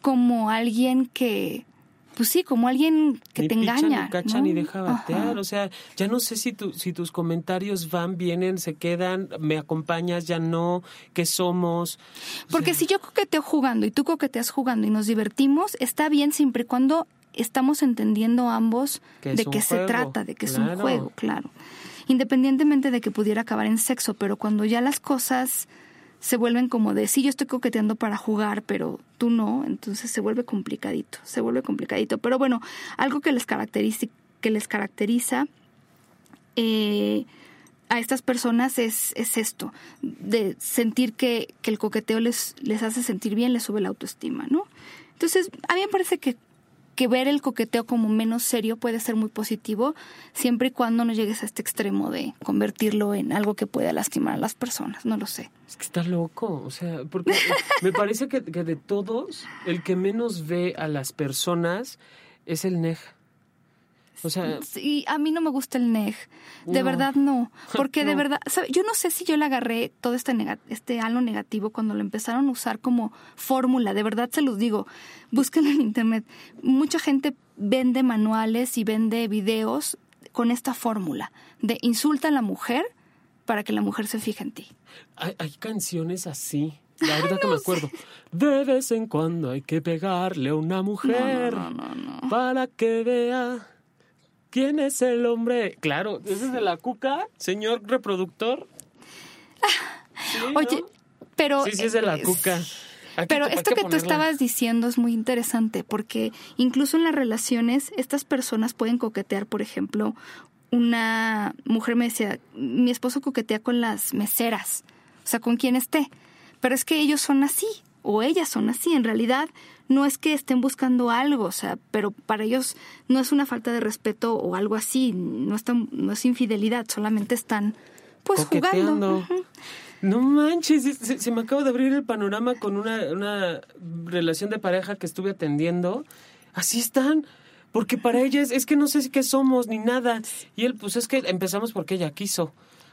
como alguien que pues sí, como alguien que te engaña. Ni cacha ni deja batear. O sea, ya no sé si, tu, si tus comentarios van, vienen, se quedan, me acompañas, ya no, qué somos. Porque si yo coqueteo jugando y tú coqueteas jugando y nos divertimos, está bien siempre y cuando estamos entendiendo ambos de qué se trata, de que es un juego, claro. Independientemente de que pudiera acabar en sexo, pero cuando ya las cosas se vuelven como de, sí, yo estoy coqueteando para jugar, pero tú no, entonces se vuelve complicadito, se vuelve complicadito. Pero bueno, algo que les caracteriza, que les caracteriza eh, a estas personas es, es esto, de sentir que, que, el coqueteo les, les hace sentir bien, les sube la autoestima, ¿no? Entonces, a mí me parece que que ver el coqueteo como menos serio puede ser muy positivo, siempre y cuando no llegues a este extremo de convertirlo en algo que pueda lastimar a las personas, no lo sé. Es que está loco, o sea, porque me parece que, que, de todos, el que menos ve a las personas es el NEJ. O sea, sí, a mí no me gusta el NEG. De verdad no. Porque de verdad, yo no sé si yo le agarré todo este, este halo negativo cuando lo empezaron a usar como fórmula. De verdad se los digo. Búsquenlo en internet. Mucha gente vende manuales y vende videos con esta fórmula de insulta a la mujer para que la mujer se fije en ti. Hay, hay canciones así. La verdad que me acuerdo. De vez en cuando hay que pegarle a una mujer para que vea ¿Quién es el hombre? Claro, ese es de la cuca, señor reproductor. Oye, pero... Sí, sí, es de la cuca. pero esto que tú estabas diciendo es muy interesante porque incluso en las relaciones estas personas pueden coquetear, por ejemplo, una mujer me decía, mi esposo coquetea con las meseras, o sea, con quien esté, pero es que ellos son así o ellas son así, en realidad no es que estén buscando algo, o sea, pero para ellos no es una falta de respeto o algo así, no, están, no es infidelidad, solamente están pues jugando. No manches, se, me acaba de abrir el panorama con una, una relación de pareja que estuve atendiendo. Así están. Porque para ellas es que no sé qué somos ni nada. Y él, pues es que empezamos porque ella quiso.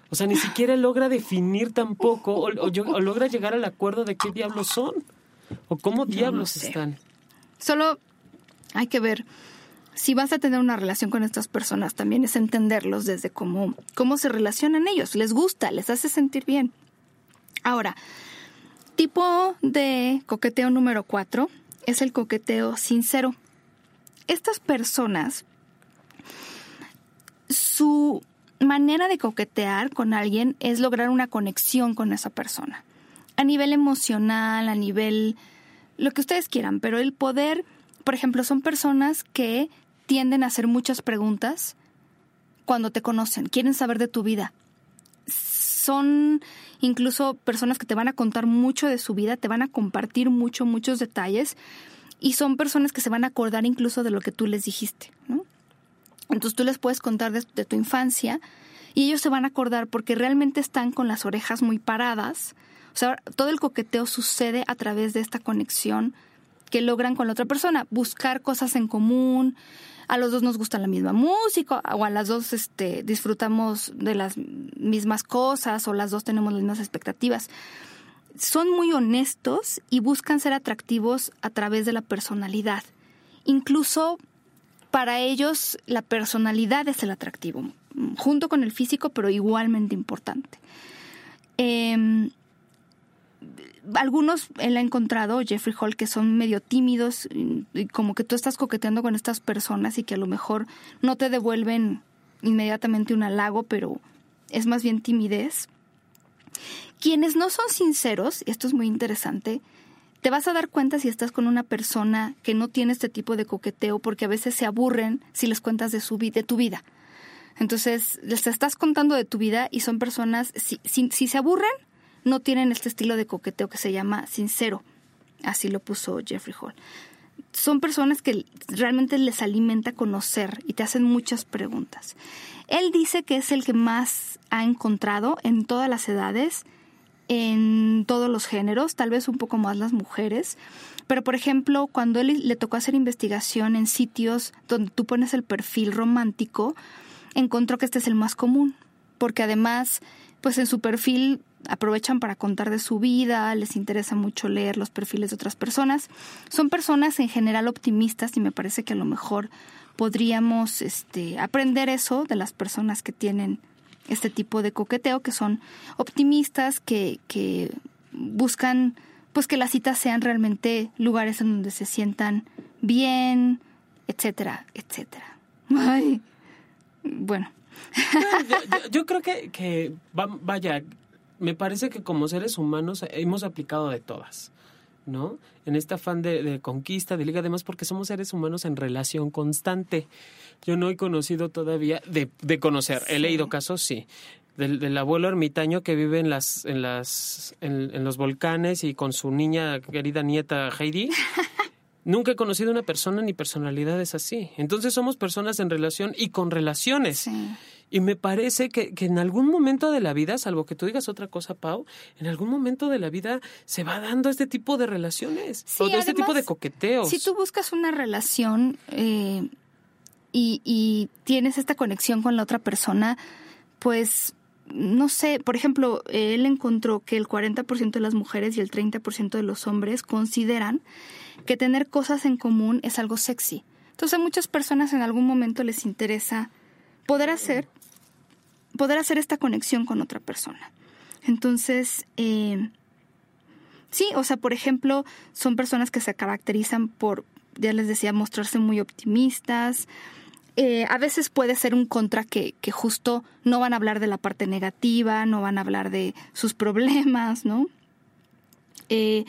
O sea, ni siquiera logra definir tampoco o, o logra llegar al acuerdo de qué diablos son. ¿O cómo diablos están? Solo hay que ver. Si vas a tener una relación con estas personas, también es entenderlos desde cómo, cómo se relacionan ellos. Les gusta, les hace sentir bien. Ahora, tipo de coqueteo número cuatro es el coqueteo sincero. Estas personas, su manera de coquetear con alguien es lograr una conexión con esa persona a nivel emocional, a nivel lo que ustedes quieran, pero el poder, por ejemplo, son personas que tienden a hacer muchas preguntas cuando te conocen, quieren saber de tu vida. Son incluso personas que te van a contar mucho de su vida, te van a compartir mucho, muchos detalles y son personas que se van a acordar incluso de lo que tú les dijiste, ¿no? Entonces tú les puedes contar de, de tu infancia y ellos se van a acordar porque realmente están con las orejas muy paradas, o sea, todo el coqueteo sucede a través de esta conexión que logran con la otra persona, buscar cosas en común, a los dos nos gusta la misma música o a las dos este, disfrutamos de las mismas cosas o las dos tenemos las mismas expectativas. Son muy honestos y buscan ser atractivos a través de la personalidad. Incluso para ellos la personalidad es el atractivo, junto con el físico, pero igualmente importante. Eh, algunos él ha encontrado, Jeffrey Hall, que son medio tímidos, y como que tú estás coqueteando con estas personas y que a lo mejor no te devuelven inmediatamente un halago, pero es más bien timidez. Quienes no son sinceros, y esto es muy interesante, te vas a dar cuenta si estás con una persona que no tiene este tipo de coqueteo, porque a veces se aburren si les cuentas de, su, de tu vida. Entonces, les estás contando de tu vida y son personas, si, si se aburren, no tienen este estilo de coqueteo que se llama sincero. Así lo puso Jeffrey Hall. Son personas que realmente les alimenta conocer y te hacen muchas preguntas. Él dice que es el que más ha encontrado en todas las edades, en todos los géneros, tal vez un poco más las mujeres. Pero, por ejemplo, cuando él le tocó hacer investigación en sitios donde tú pones el perfil romántico, encontró que este es el más común, porque además, pues en su perfil aprovechan para contar de su vida, les interesa mucho leer los perfiles de otras personas. Son personas en general optimistas y me parece que a lo mejor podríamos este, aprender eso de las personas que tienen este tipo de coqueteo, que son optimistas, que, que buscan pues que las citas sean realmente lugares en donde se sientan bien, etcétera, etcétera. Ay, bueno. Yo, creo que, que vaya, me parece que como seres humanos hemos aplicado de todas, ¿no? En este afán de, conquista, de liga, además porque somos seres humanos en relación constante. Yo no he conocido todavía, de, de conocer, he leído casos, sí, del, abuelo ermitaño que vive en las en las en, los volcanes y con su niña querida nieta Heidi Nunca he conocido una persona ni personalidades así. Entonces somos personas en relación y con relaciones. Y me parece que, que, en algún momento de la vida, salvo que tú digas otra cosa, Pau, en algún momento de la vida se va dando este tipo de relaciones o de este tipo de coqueteos. Si tú buscas una relación eh, y, y tienes esta conexión con la otra persona, pues no sé, por ejemplo, él encontró que el 40% de las mujeres y el 30% de los hombres consideran que tener cosas en común es algo sexy. Entonces a muchas personas en algún momento les interesa poder hacer poder hacer esta conexión con otra persona. Entonces, eh, sí, o sea, por ejemplo, son personas que se caracterizan por, ya les decía, mostrarse muy optimistas. Eh, a veces puede ser un contra que, que justo no van a hablar de la parte negativa, no van a hablar de sus problemas, ¿no? Eh,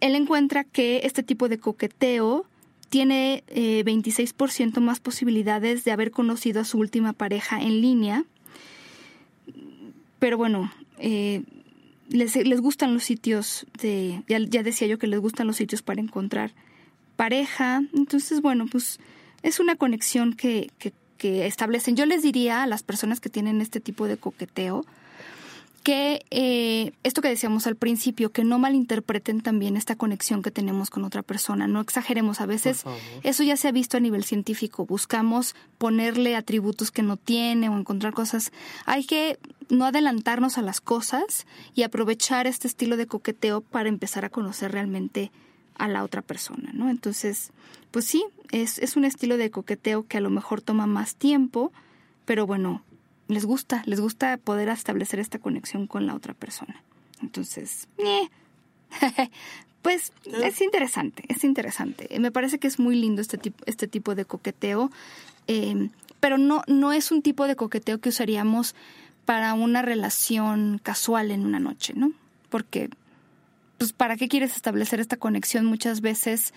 él encuentra que este tipo de coqueteo tiene 26% más posibilidades de haber conocido a su última pareja en línea pero bueno, eh, les, les, gustan los sitios de, ya, ya, decía yo que les gustan los sitios para encontrar pareja, entonces bueno, pues es una conexión que, que, que establecen. Yo les diría a las personas que tienen este tipo de coqueteo, que eh, esto que decíamos al principio, que no malinterpreten también esta conexión que tenemos con otra persona, no exageremos. A veces eso ya se ha visto a nivel científico, buscamos ponerle atributos que no tiene o encontrar cosas. Hay que no adelantarnos a las cosas y aprovechar este estilo de coqueteo para empezar a conocer realmente a la otra persona, ¿no? Entonces, pues sí, es, es un estilo de coqueteo que a lo mejor toma más tiempo, pero bueno, les gusta, les gusta poder establecer esta conexión con la otra persona. Entonces, pues es interesante, es interesante. Me parece que es muy lindo este tipo, este tipo de coqueteo, em, pero no, no es un tipo de coqueteo que usaríamos para una relación casual en una noche, ¿no? Porque, pues, ¿para qué quieres establecer esta conexión? Muchas veces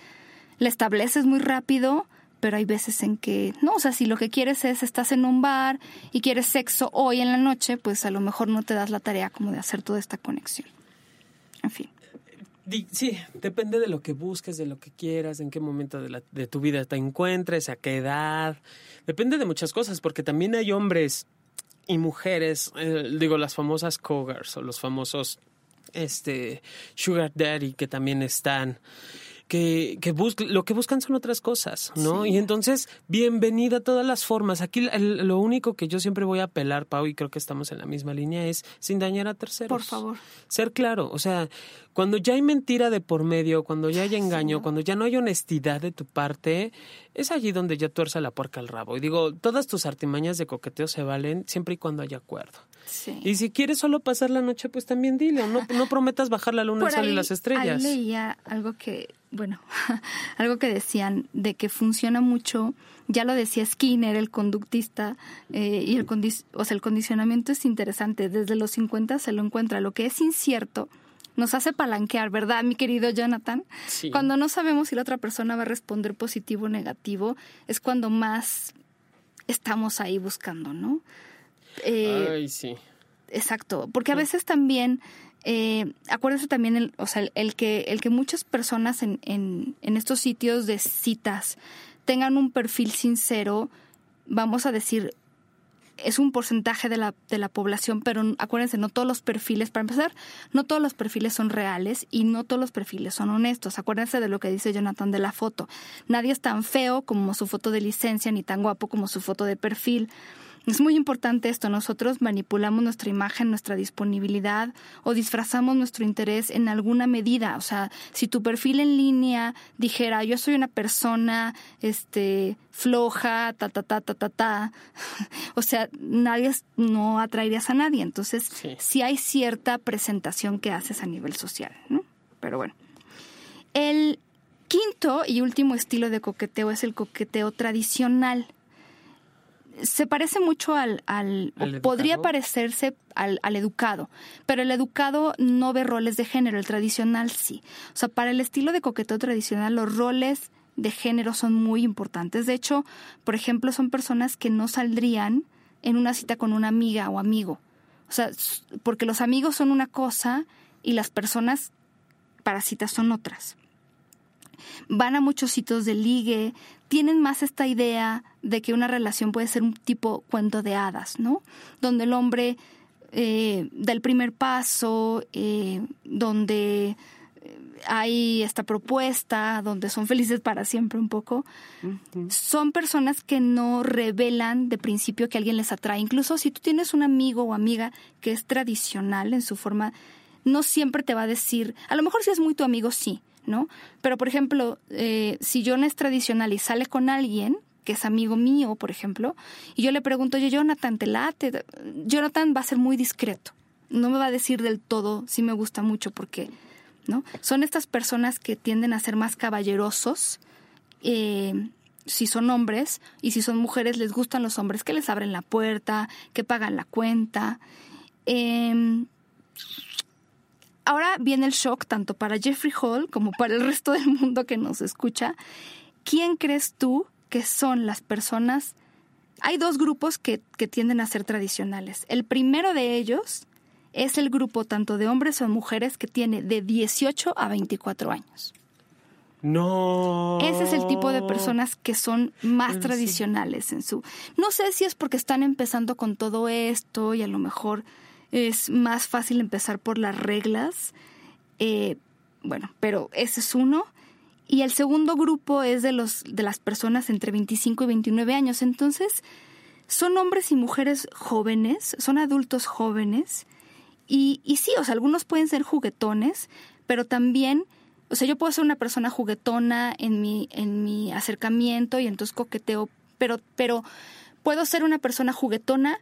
la estableces muy rápido pero hay veces en que, no, o sea, si lo que quieres es, estás en un bar y quieres sexo hoy en la noche, pues a lo mejor no te das la tarea como de hacer toda esta conexión. En fin. Sí, depende de lo que busques, de lo que quieras, en qué momento de, la, de tu vida te encuentres, a qué edad. Depende de muchas cosas, porque también hay hombres y mujeres, eh, digo, las famosas cougars o los famosos este, sugar daddy que también están que, que lo que buscan son otras cosas, ¿no? Y entonces, bienvenida a todas las formas. Aquí lo único que yo siempre voy a apelar, Pau, y creo que estamos en la misma línea, es sin dañar a terceros. Por favor. Ser claro, o sea, cuando ya hay mentira de por medio, cuando ya hay engaño, cuando ya no hay honestidad de tu parte, es allí donde ya tuerza la puerca al rabo. Y digo, todas tus artimañas de coqueteo se valen siempre y cuando haya acuerdo. Y si quieres solo pasar la noche, pues también dile, no, no prometas bajar la luna, el sol y las estrellas. Ahí leía algo que, bueno, algo que decían de que funciona mucho, ya lo decía Skinner, el conductista, eh, y el, o sea, el condicionamiento es interesante, desde los 50 se lo encuentra, lo que es incierto nos hace palanquear, ¿verdad, mi querido Jonathan? Cuando no sabemos si la otra persona va a responder positivo o negativo, es cuando más estamos ahí buscando, ¿no? Eh, Ay, sí. Exacto, porque a veces también, eh, acuérdese también, el, o sea, el, que, el que muchas personas en, en, en estos sitios de citas tengan un perfil sincero, vamos a decir, es un porcentaje de la, de la población, pero acuérdense, no todos los perfiles, para empezar, no todos los perfiles son reales y no todos los perfiles son honestos. Acuérdense de lo que dice Jonathan de la foto. Nadie es tan feo como su foto de licencia, ni tan guapo como su foto de perfil. Es muy importante esto. Nosotros manipulamos nuestra imagen, nuestra disponibilidad o disfrazamos nuestro interés en alguna medida. O sea, si tu perfil en línea dijera yo soy una persona este floja, ta ta ta ta ta ta, o sea, nadie no atraerías a nadie. Entonces, sí. hay cierta presentación que haces a nivel social, ¿no? Pero bueno. El quinto y último estilo de coqueteo es el coqueteo tradicional se parece mucho al, al, podría parecerse al, al, educado, pero el educado no ve roles de género, el tradicional sí. O sea, para el estilo de coqueteo tradicional, los roles de género son muy importantes. De hecho, por ejemplo, son personas que no saldrían en una cita con una amiga o amigo. O sea, porque los amigos son una cosa y las personas para citas son otras. van a muchos sitios de ligue, tienen más esta idea de que una relación puede ser un tipo cuento de hadas, ¿no? Donde el hombre eh, da el primer paso, eh, donde hay esta propuesta donde son felices para siempre un poco, son personas que no revelan de principio que alguien les atrae. Incluso si tú tienes un amigo o amiga que es tradicional en su forma, no siempre te va a decir, a lo mejor si es muy tu amigo, sí, ¿no? Pero por ejemplo, eh, si yo no es tradicional y sale con alguien, que es amigo mío, por ejemplo, y yo le pregunto, oye, Jonathan, ¿te late? Jonathan va a ser muy discreto. No me va a decir del todo si me gusta mucho porque ¿no? Son estas personas que tienden a ser más caballerosos, eh, si son hombres, y si son mujeres les gustan los hombres que les abren la puerta, que pagan la cuenta. Em, ahora viene el shock tanto para Jeffrey Hall como para el resto del mundo que nos escucha. ¿Quién crees tú que son las personas? Hay dos grupos que, que tienden a ser tradicionales. El primero de ellos es el grupo tanto de hombres o mujeres que tiene de 18 a 24 años. No. Ese es el tipo de personas que son más tradicionales en su... No sé si es porque están empezando con todo esto y a lo mejor es más fácil empezar por las reglas. Eh, bueno, pero ese es uno. Y el segundo grupo es de, los, de las personas entre 25 y 29 años. Entonces, son hombres y mujeres jóvenes, son adultos jóvenes y, y sí, o sea, algunos pueden ser juguetones, pero también, o sea, yo puedo ser una persona juguetona en mi, en mi acercamiento y entonces coqueteo, pero, pero puedo ser una persona juguetona,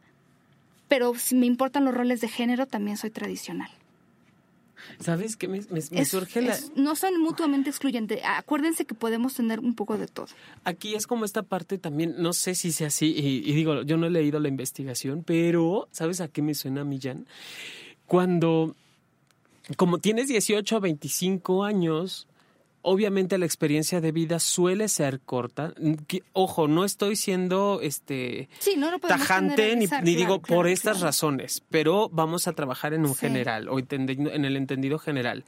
pero si me importan los roles de género, también soy tradicional. ¿Sabes qué? Me, surge la... no son mutuamente excluyentes. Acuérdense que podemos tener un poco de todo. Aquí es como esta parte también, no sé si sea así, y, y digo, yo no he leído la investigación, pero ¿sabes a qué me suena, Millán? cuando, como tienes 18 o 25 años, obviamente la experiencia de vida suele ser corta. Ojo, no estoy siendo este tajante ni, digo por estas razones, pero vamos a trabajar en un general o en el entendido general.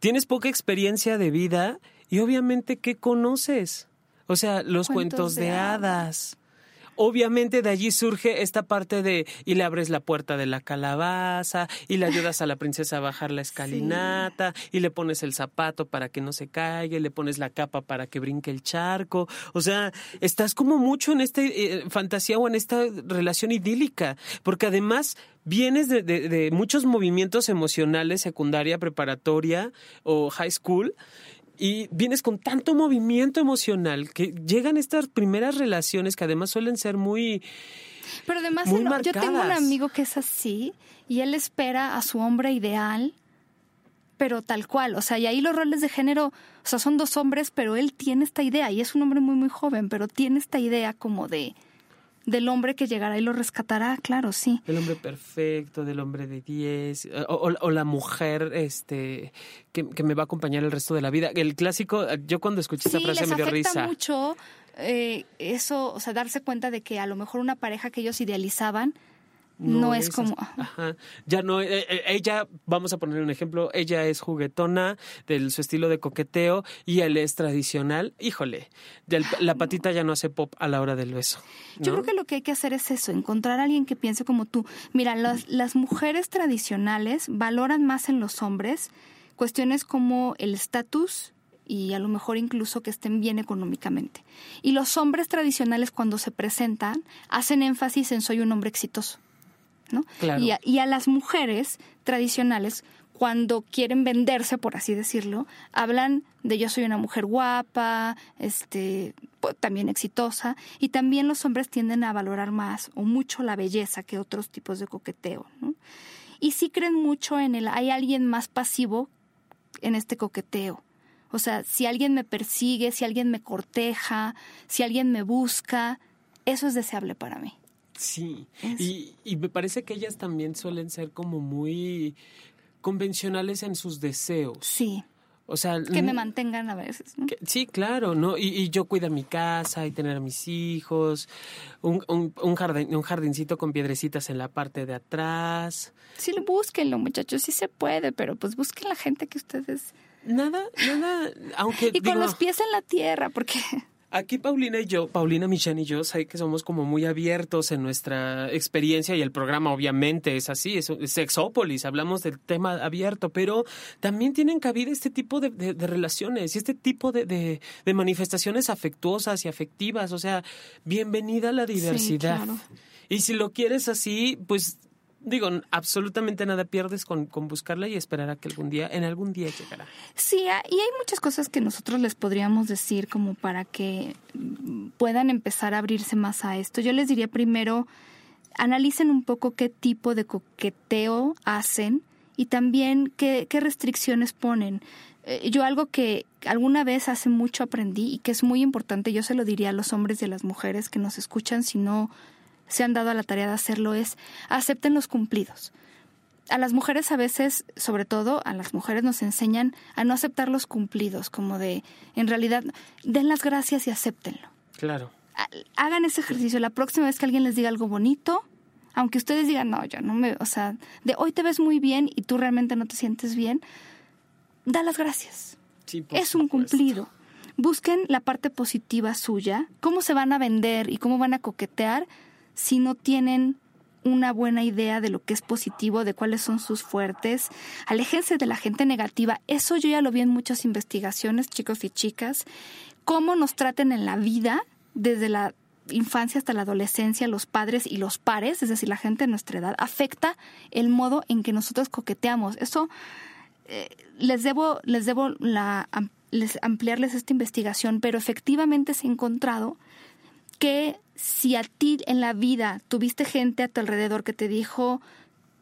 Tienes poca experiencia de vida y obviamente ¿qué conoces? O sea, los cuentos, de, hadas obviamente de allí surge esta parte de y le abres la puerta de la calabaza y le ayudas a la princesa a bajar la escalinata y le pones el zapato para que no se caiga y le pones la capa para que brinque el charco. O sea, estás como mucho en esta eh, fantasía o en esta relación idílica, porque además vienes de, de muchos movimientos emocionales, secundaria, preparatoria o high school y vienes con tanto movimiento emocional que llegan estas primeras relaciones que además suelen ser muy... Pero además yo tengo un amigo que es así y él espera a su hombre ideal, pero tal cual. O sea, y ahí los roles de género, o sea, son dos hombres, pero él tiene esta idea y es un hombre muy, muy joven, pero tiene esta idea como de del hombre que llegará y lo rescatará, claro, sí. El hombre perfecto, del hombre de 10, eh, o, la mujer este que, me va a acompañar el resto de la vida. El clásico, yo cuando escuché esa frase me dio risa. mucho eh, eso, o sea, darse cuenta de que a lo mejor una pareja que ellos idealizaban no, es, como... Ajá. Ya no, eh, eh, ella, vamos a poner un ejemplo, ella es juguetona, de su estilo de coqueteo, y él es tradicional. Híjole, la patita ya no hace pop a la hora del beso. Yo creo que lo que hay que hacer es eso, encontrar a alguien que piense como tú. Mira, las, las mujeres tradicionales valoran más en los hombres cuestiones como el estatus y a lo mejor incluso que estén bien económicamente. Y los hombres tradicionales cuando se presentan hacen énfasis en soy un hombre exitoso. Y, a, las mujeres tradicionales, cuando quieren venderse, por así decirlo, hablan de yo soy una mujer guapa, este, también exitosa, y también los hombres tienden a valorar más o mucho la belleza que otros tipos de coqueteo, Y sí creen mucho en el hay alguien más pasivo en este coqueteo. O sea, si alguien me persigue, si alguien me corteja, si alguien me busca, eso es deseable para mí. Sí, y, y me parece que ellas también suelen ser como muy convencionales en sus deseos. Sí. O sea, que me mantengan a veces. sí, claro, ¿no? Y, y, yo cuido mi casa y tener a mis hijos, un, un, un, jardín, un jardincito con piedrecitas en la parte de atrás. Sí, búsquenlo, muchachos, sí se puede, pero pues busquen la gente que ustedes nada, nada, aunque... Y con los pies en la tierra, porque... Aquí Paulina y yo, Paulina Michan y yo, sé que somos como muy abiertos en nuestra experiencia y el programa obviamente es así, es, Sexópolis, hablamos del tema abierto, pero también tienen cabida este tipo de, relaciones y este tipo de, manifestaciones afectuosas y afectivas, o sea, bienvenida a la diversidad. Y si lo quieres así, pues digo, absolutamente nada pierdes con, con, buscarla y esperar a que algún día, en algún día llegará. Sí, y hay muchas cosas que nosotros les podríamos decir como para que puedan empezar a abrirse más a esto. Yo les diría primero, analicen un poco qué tipo de coqueteo hacen y también qué, qué restricciones ponen. Eh, yo algo que alguna vez hace mucho aprendí y que es muy importante, yo se lo diría a los hombres y a las mujeres que nos escuchan, si no se han dado a la tarea de hacerlo es acepten los cumplidos. A las mujeres a veces, sobre todo a las mujeres nos enseñan a no aceptar los cumplidos, como de, en realidad, den las gracias y acéptenlo. Claro. Hagan ese ejercicio. La próxima vez que alguien les diga algo bonito, aunque ustedes digan, no, yo no me, o sea, de hoy te ves muy bien y tú realmente no te sientes bien, da las gracias. Sí, es un cumplido. Busquen la parte positiva suya, cómo se van a vender y cómo van a coquetear si no tienen una buena idea de lo que es positivo, de cuáles son sus fuertes. Aléjense de la gente negativa. Eso yo ya lo vi en muchas investigaciones, chicos y chicas. Cómo nos traten en la vida, desde la infancia hasta la adolescencia, los padres y los pares, es decir, la gente de nuestra edad, afecta el modo en que nosotros coqueteamos. Eso eh, les debo, les debo la, les ampliarles esta investigación, pero efectivamente se ha encontrado que si a ti en la vida tuviste gente a tu alrededor que te dijo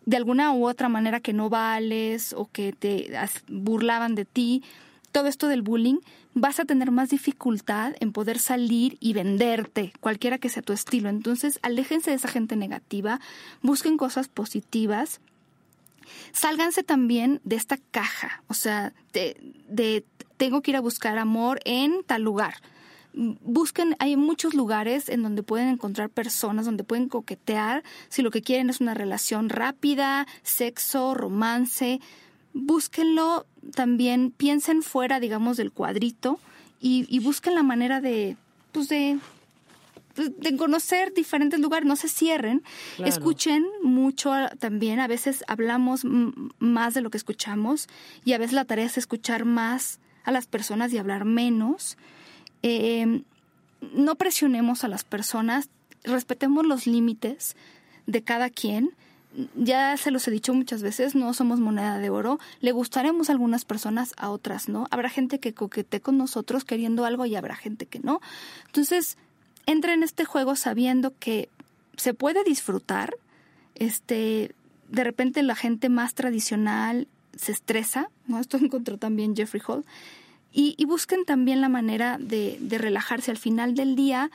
de alguna u otra manera que no vales o que te burlaban de ti, todo esto del bullying, vas a tener más dificultad en poder salir y venderte, cualquiera que sea tu estilo. Entonces, aléjense de esa gente negativa, busquen cosas positivas, sálganse también de esta caja, o sea, de, de tengo que ir a buscar amor en tal lugar busquen, hay muchos lugares en donde pueden encontrar personas, donde pueden coquetear, si lo que quieren es una relación rápida, sexo, romance, búsquenlo también, piensen fuera, digamos, del cuadrito y, busquen la manera de, pues de, pues, de conocer diferentes lugares, no se cierren, escuchen mucho también, a veces hablamos más de lo que escuchamos y a veces la tarea es escuchar más a las personas y hablar menos. Eh, no presionemos a las personas, respetemos los límites de cada quien. Ya se los he dicho muchas veces, no somos moneda de oro. Le gustaremos a algunas personas, a otras no. Habrá gente que coquete con nosotros queriendo algo y habrá gente que no. Entonces, entra en este juego sabiendo que se puede disfrutar. Este, de repente la gente más tradicional se estresa, ¿no? Esto encontró también Jeffrey Hall y, busquen también la manera de, de relajarse al final del día.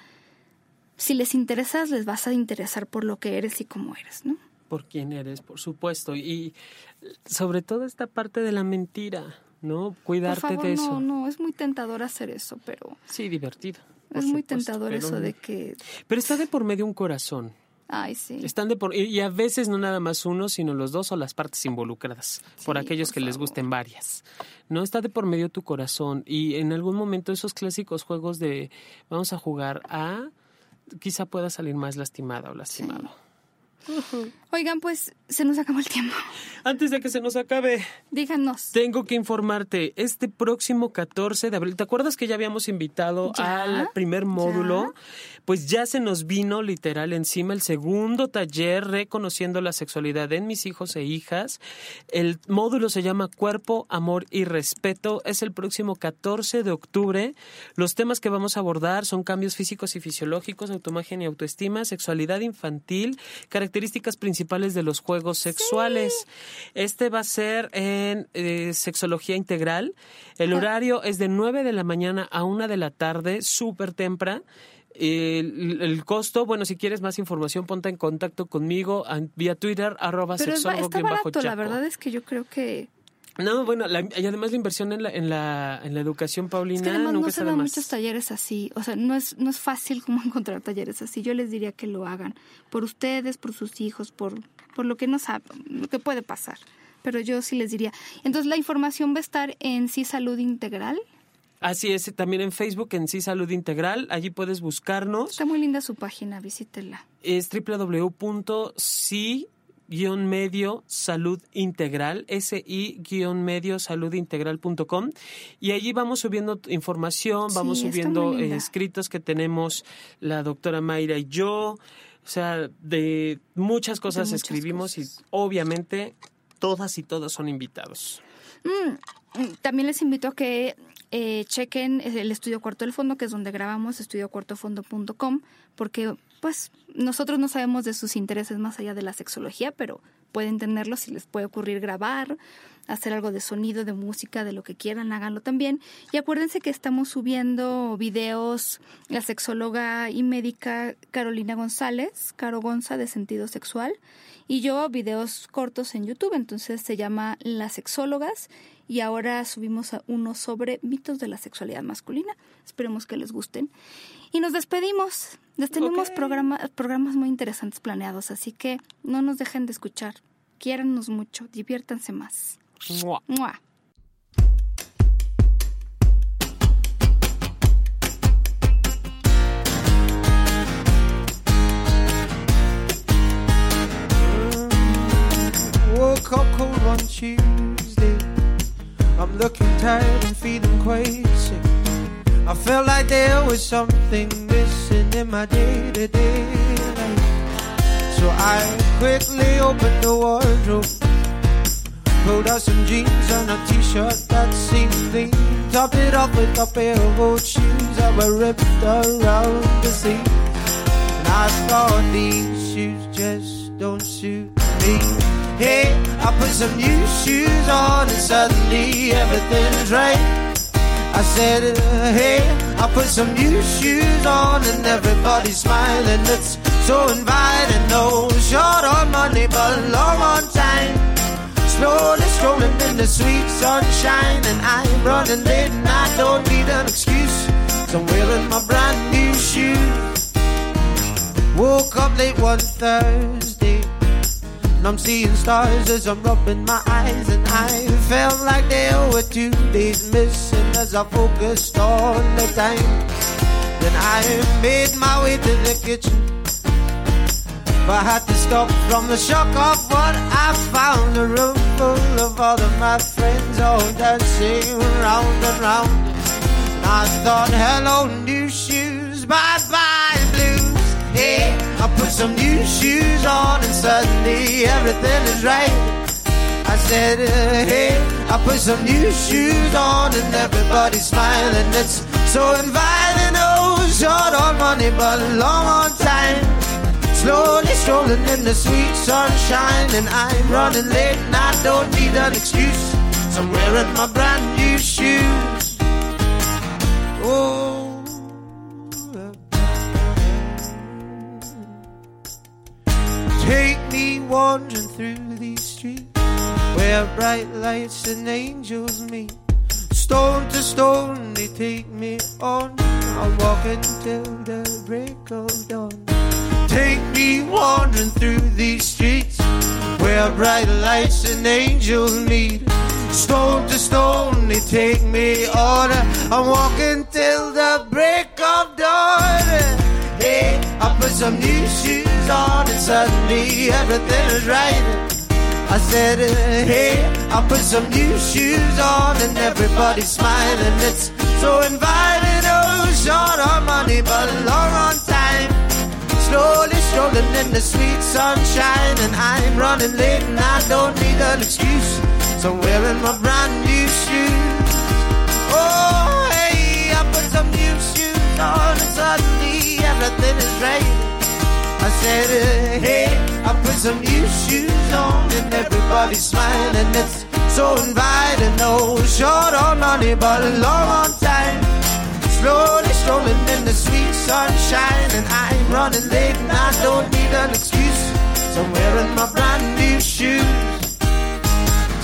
Si les interesas, les vas a interesar por lo que eres y cómo eres, ¿no? Por quién eres, por supuesto. Y sobre todo esta parte de la mentira, ¿no? Cuidarte de eso. No, no, es muy tentador hacer eso, pero. Sí, divertido. Es muy tentador eso de que. Pero está de por medio un corazón. Ay, sí. Están de por, y a veces no nada más uno, sino los dos o las partes involucradas, por aquellos que les gusten varias. No está de por medio tu corazón y en algún momento esos clásicos juegos de vamos a jugar a quizá pueda salir más lastimada o lastimado. Oigan, pues se nos acabó el tiempo. Antes de que se nos acabe, díganos. Tengo que informarte, este próximo 14 de abril, ¿te acuerdas que ya habíamos invitado al primer módulo? Pues ya se nos vino literal encima el segundo taller reconociendo la sexualidad en mis hijos e hijas. El módulo se llama Cuerpo, Amor y Respeto. Es el próximo 14 de octubre. Los temas que vamos a abordar son cambios físicos y fisiológicos, autoimagen y autoestima, sexualidad infantil, características principales de los juegos sexuales. Este va a ser en eh, sexología integral. El horario es de 9 de la mañana a 1 de la tarde, súper temprano. El, costo, bueno, si quieres más información, ponte en contacto conmigo vía Twitter, arroba Pero está barato, la verdad es que yo creo que... No, bueno, y además la inversión en la, en la, en la educación, Paulina, es que además no se dan muchos talleres así, o sea, no es, no es fácil como encontrar talleres así. Yo les diría que lo hagan por ustedes, por sus hijos, por, por lo que no saben, lo que puede pasar. pero yo sí les diría. Entonces la información va a estar en Sí Salud Integral. Así es, también en Facebook, en Sí Salud Integral. Allí puedes buscarnos. Está muy linda su página, visítela. Es www.si medio salud integral, si-medio salud integral.com y allí vamos subiendo información, vamos subiendo escritos que tenemos la doctora Mayra y yo, o sea, de muchas cosas escribimos y obviamente todas y todos son invitados. Mm, mm, también les invito a que eh, chequen el estudio cuarto del fondo, que es donde grabamos, estudiocuartofondo.com, porque pues nosotros no sabemos de sus intereses más allá de la sexología, pero pueden tenerlo si les puede ocurrir grabar, hacer algo de sonido, de música, de lo que quieran, háganlo también. Y acuérdense que estamos subiendo videos, la sexóloga y médica Carolina González, Caro Gonza de Sentido Sexual, y yo videos cortos en YouTube, entonces se llama Las Sexólogas y ahora subimos uno sobre mitos de la sexualidad masculina. Esperemos que les gusten. Y nos despedimos. Les tenemos programas muy interesantes planeados, así que no nos dejen de escuchar. Quiérannos mucho, diviértanse más. Mua. Woke up cold one Tuesday. I'm looking tired and feeling quite sick. I felt like there was something missing in my day to day life. So I quickly opened the wardrobe, pulled out some jeans and a t shirt that seemed clean, topped it off with a pair of old shoes that were ripped around the seat. And I thought these shoes just don't suit me. Hey, I put some new shoes on and suddenly everything's right. I said, hey, I put some new shoes on and everybody's smiling. It's so inviting. No short on money, but long on time. Slowly strolling in the sweet sunshine, and I'm running late and I don't need an excuse. So I'm wearing my brand new shoes. Woke up late one Thursday. And I'm seeing stars as I'm rubbing my eyes, and I felt like there were two days missing as I focused on the time. Then I made my way to the kitchen. But I had to stop from the shock of what I found. A room full of all of my friends all dancing round and round. And I thought, hello, new shoes, bye bye blues. Hey, I put some new shoes suddenly everything is right. I said, uh, hey, I put some new shoes on and everybody's smiling. It's so inviting. Oh, short on money, but long on time. Slowly strolling in the sweet sunshine, and I'm running late, and I don't need an excuse. So I'm wearing my brand new shoes. Wandering through these streets where bright lights and angels meet. Stone to stone, they take me on. I'll walk until the break of dawn. Take me wandering through these streets where bright lights and angels meet. Stone to stone, they take me on. I'm walking till the break of dawn. Hey, I put some new shoes on and suddenly everything is right. I said, hey, I put some new shoes on and everybody's smiling. It's so inviting. Oh, short on money, but long on time. Slowly strolling in the sweet sunshine, and I'm running late and I don't need an excuse. So I'm wearing my brand new shoes. Oh, hey, I put some new shoes on and suddenly everything is right. I said, hey, I put some new shoes on and everybody's smiling. It's so inviting. No short on money, but long on time. Slowly strolling in the sweet sunshine, and I'm running late and I don't need an excuse. So I'm wearing my brand new shoes.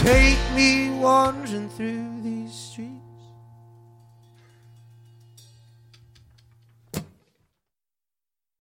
Take me wandering through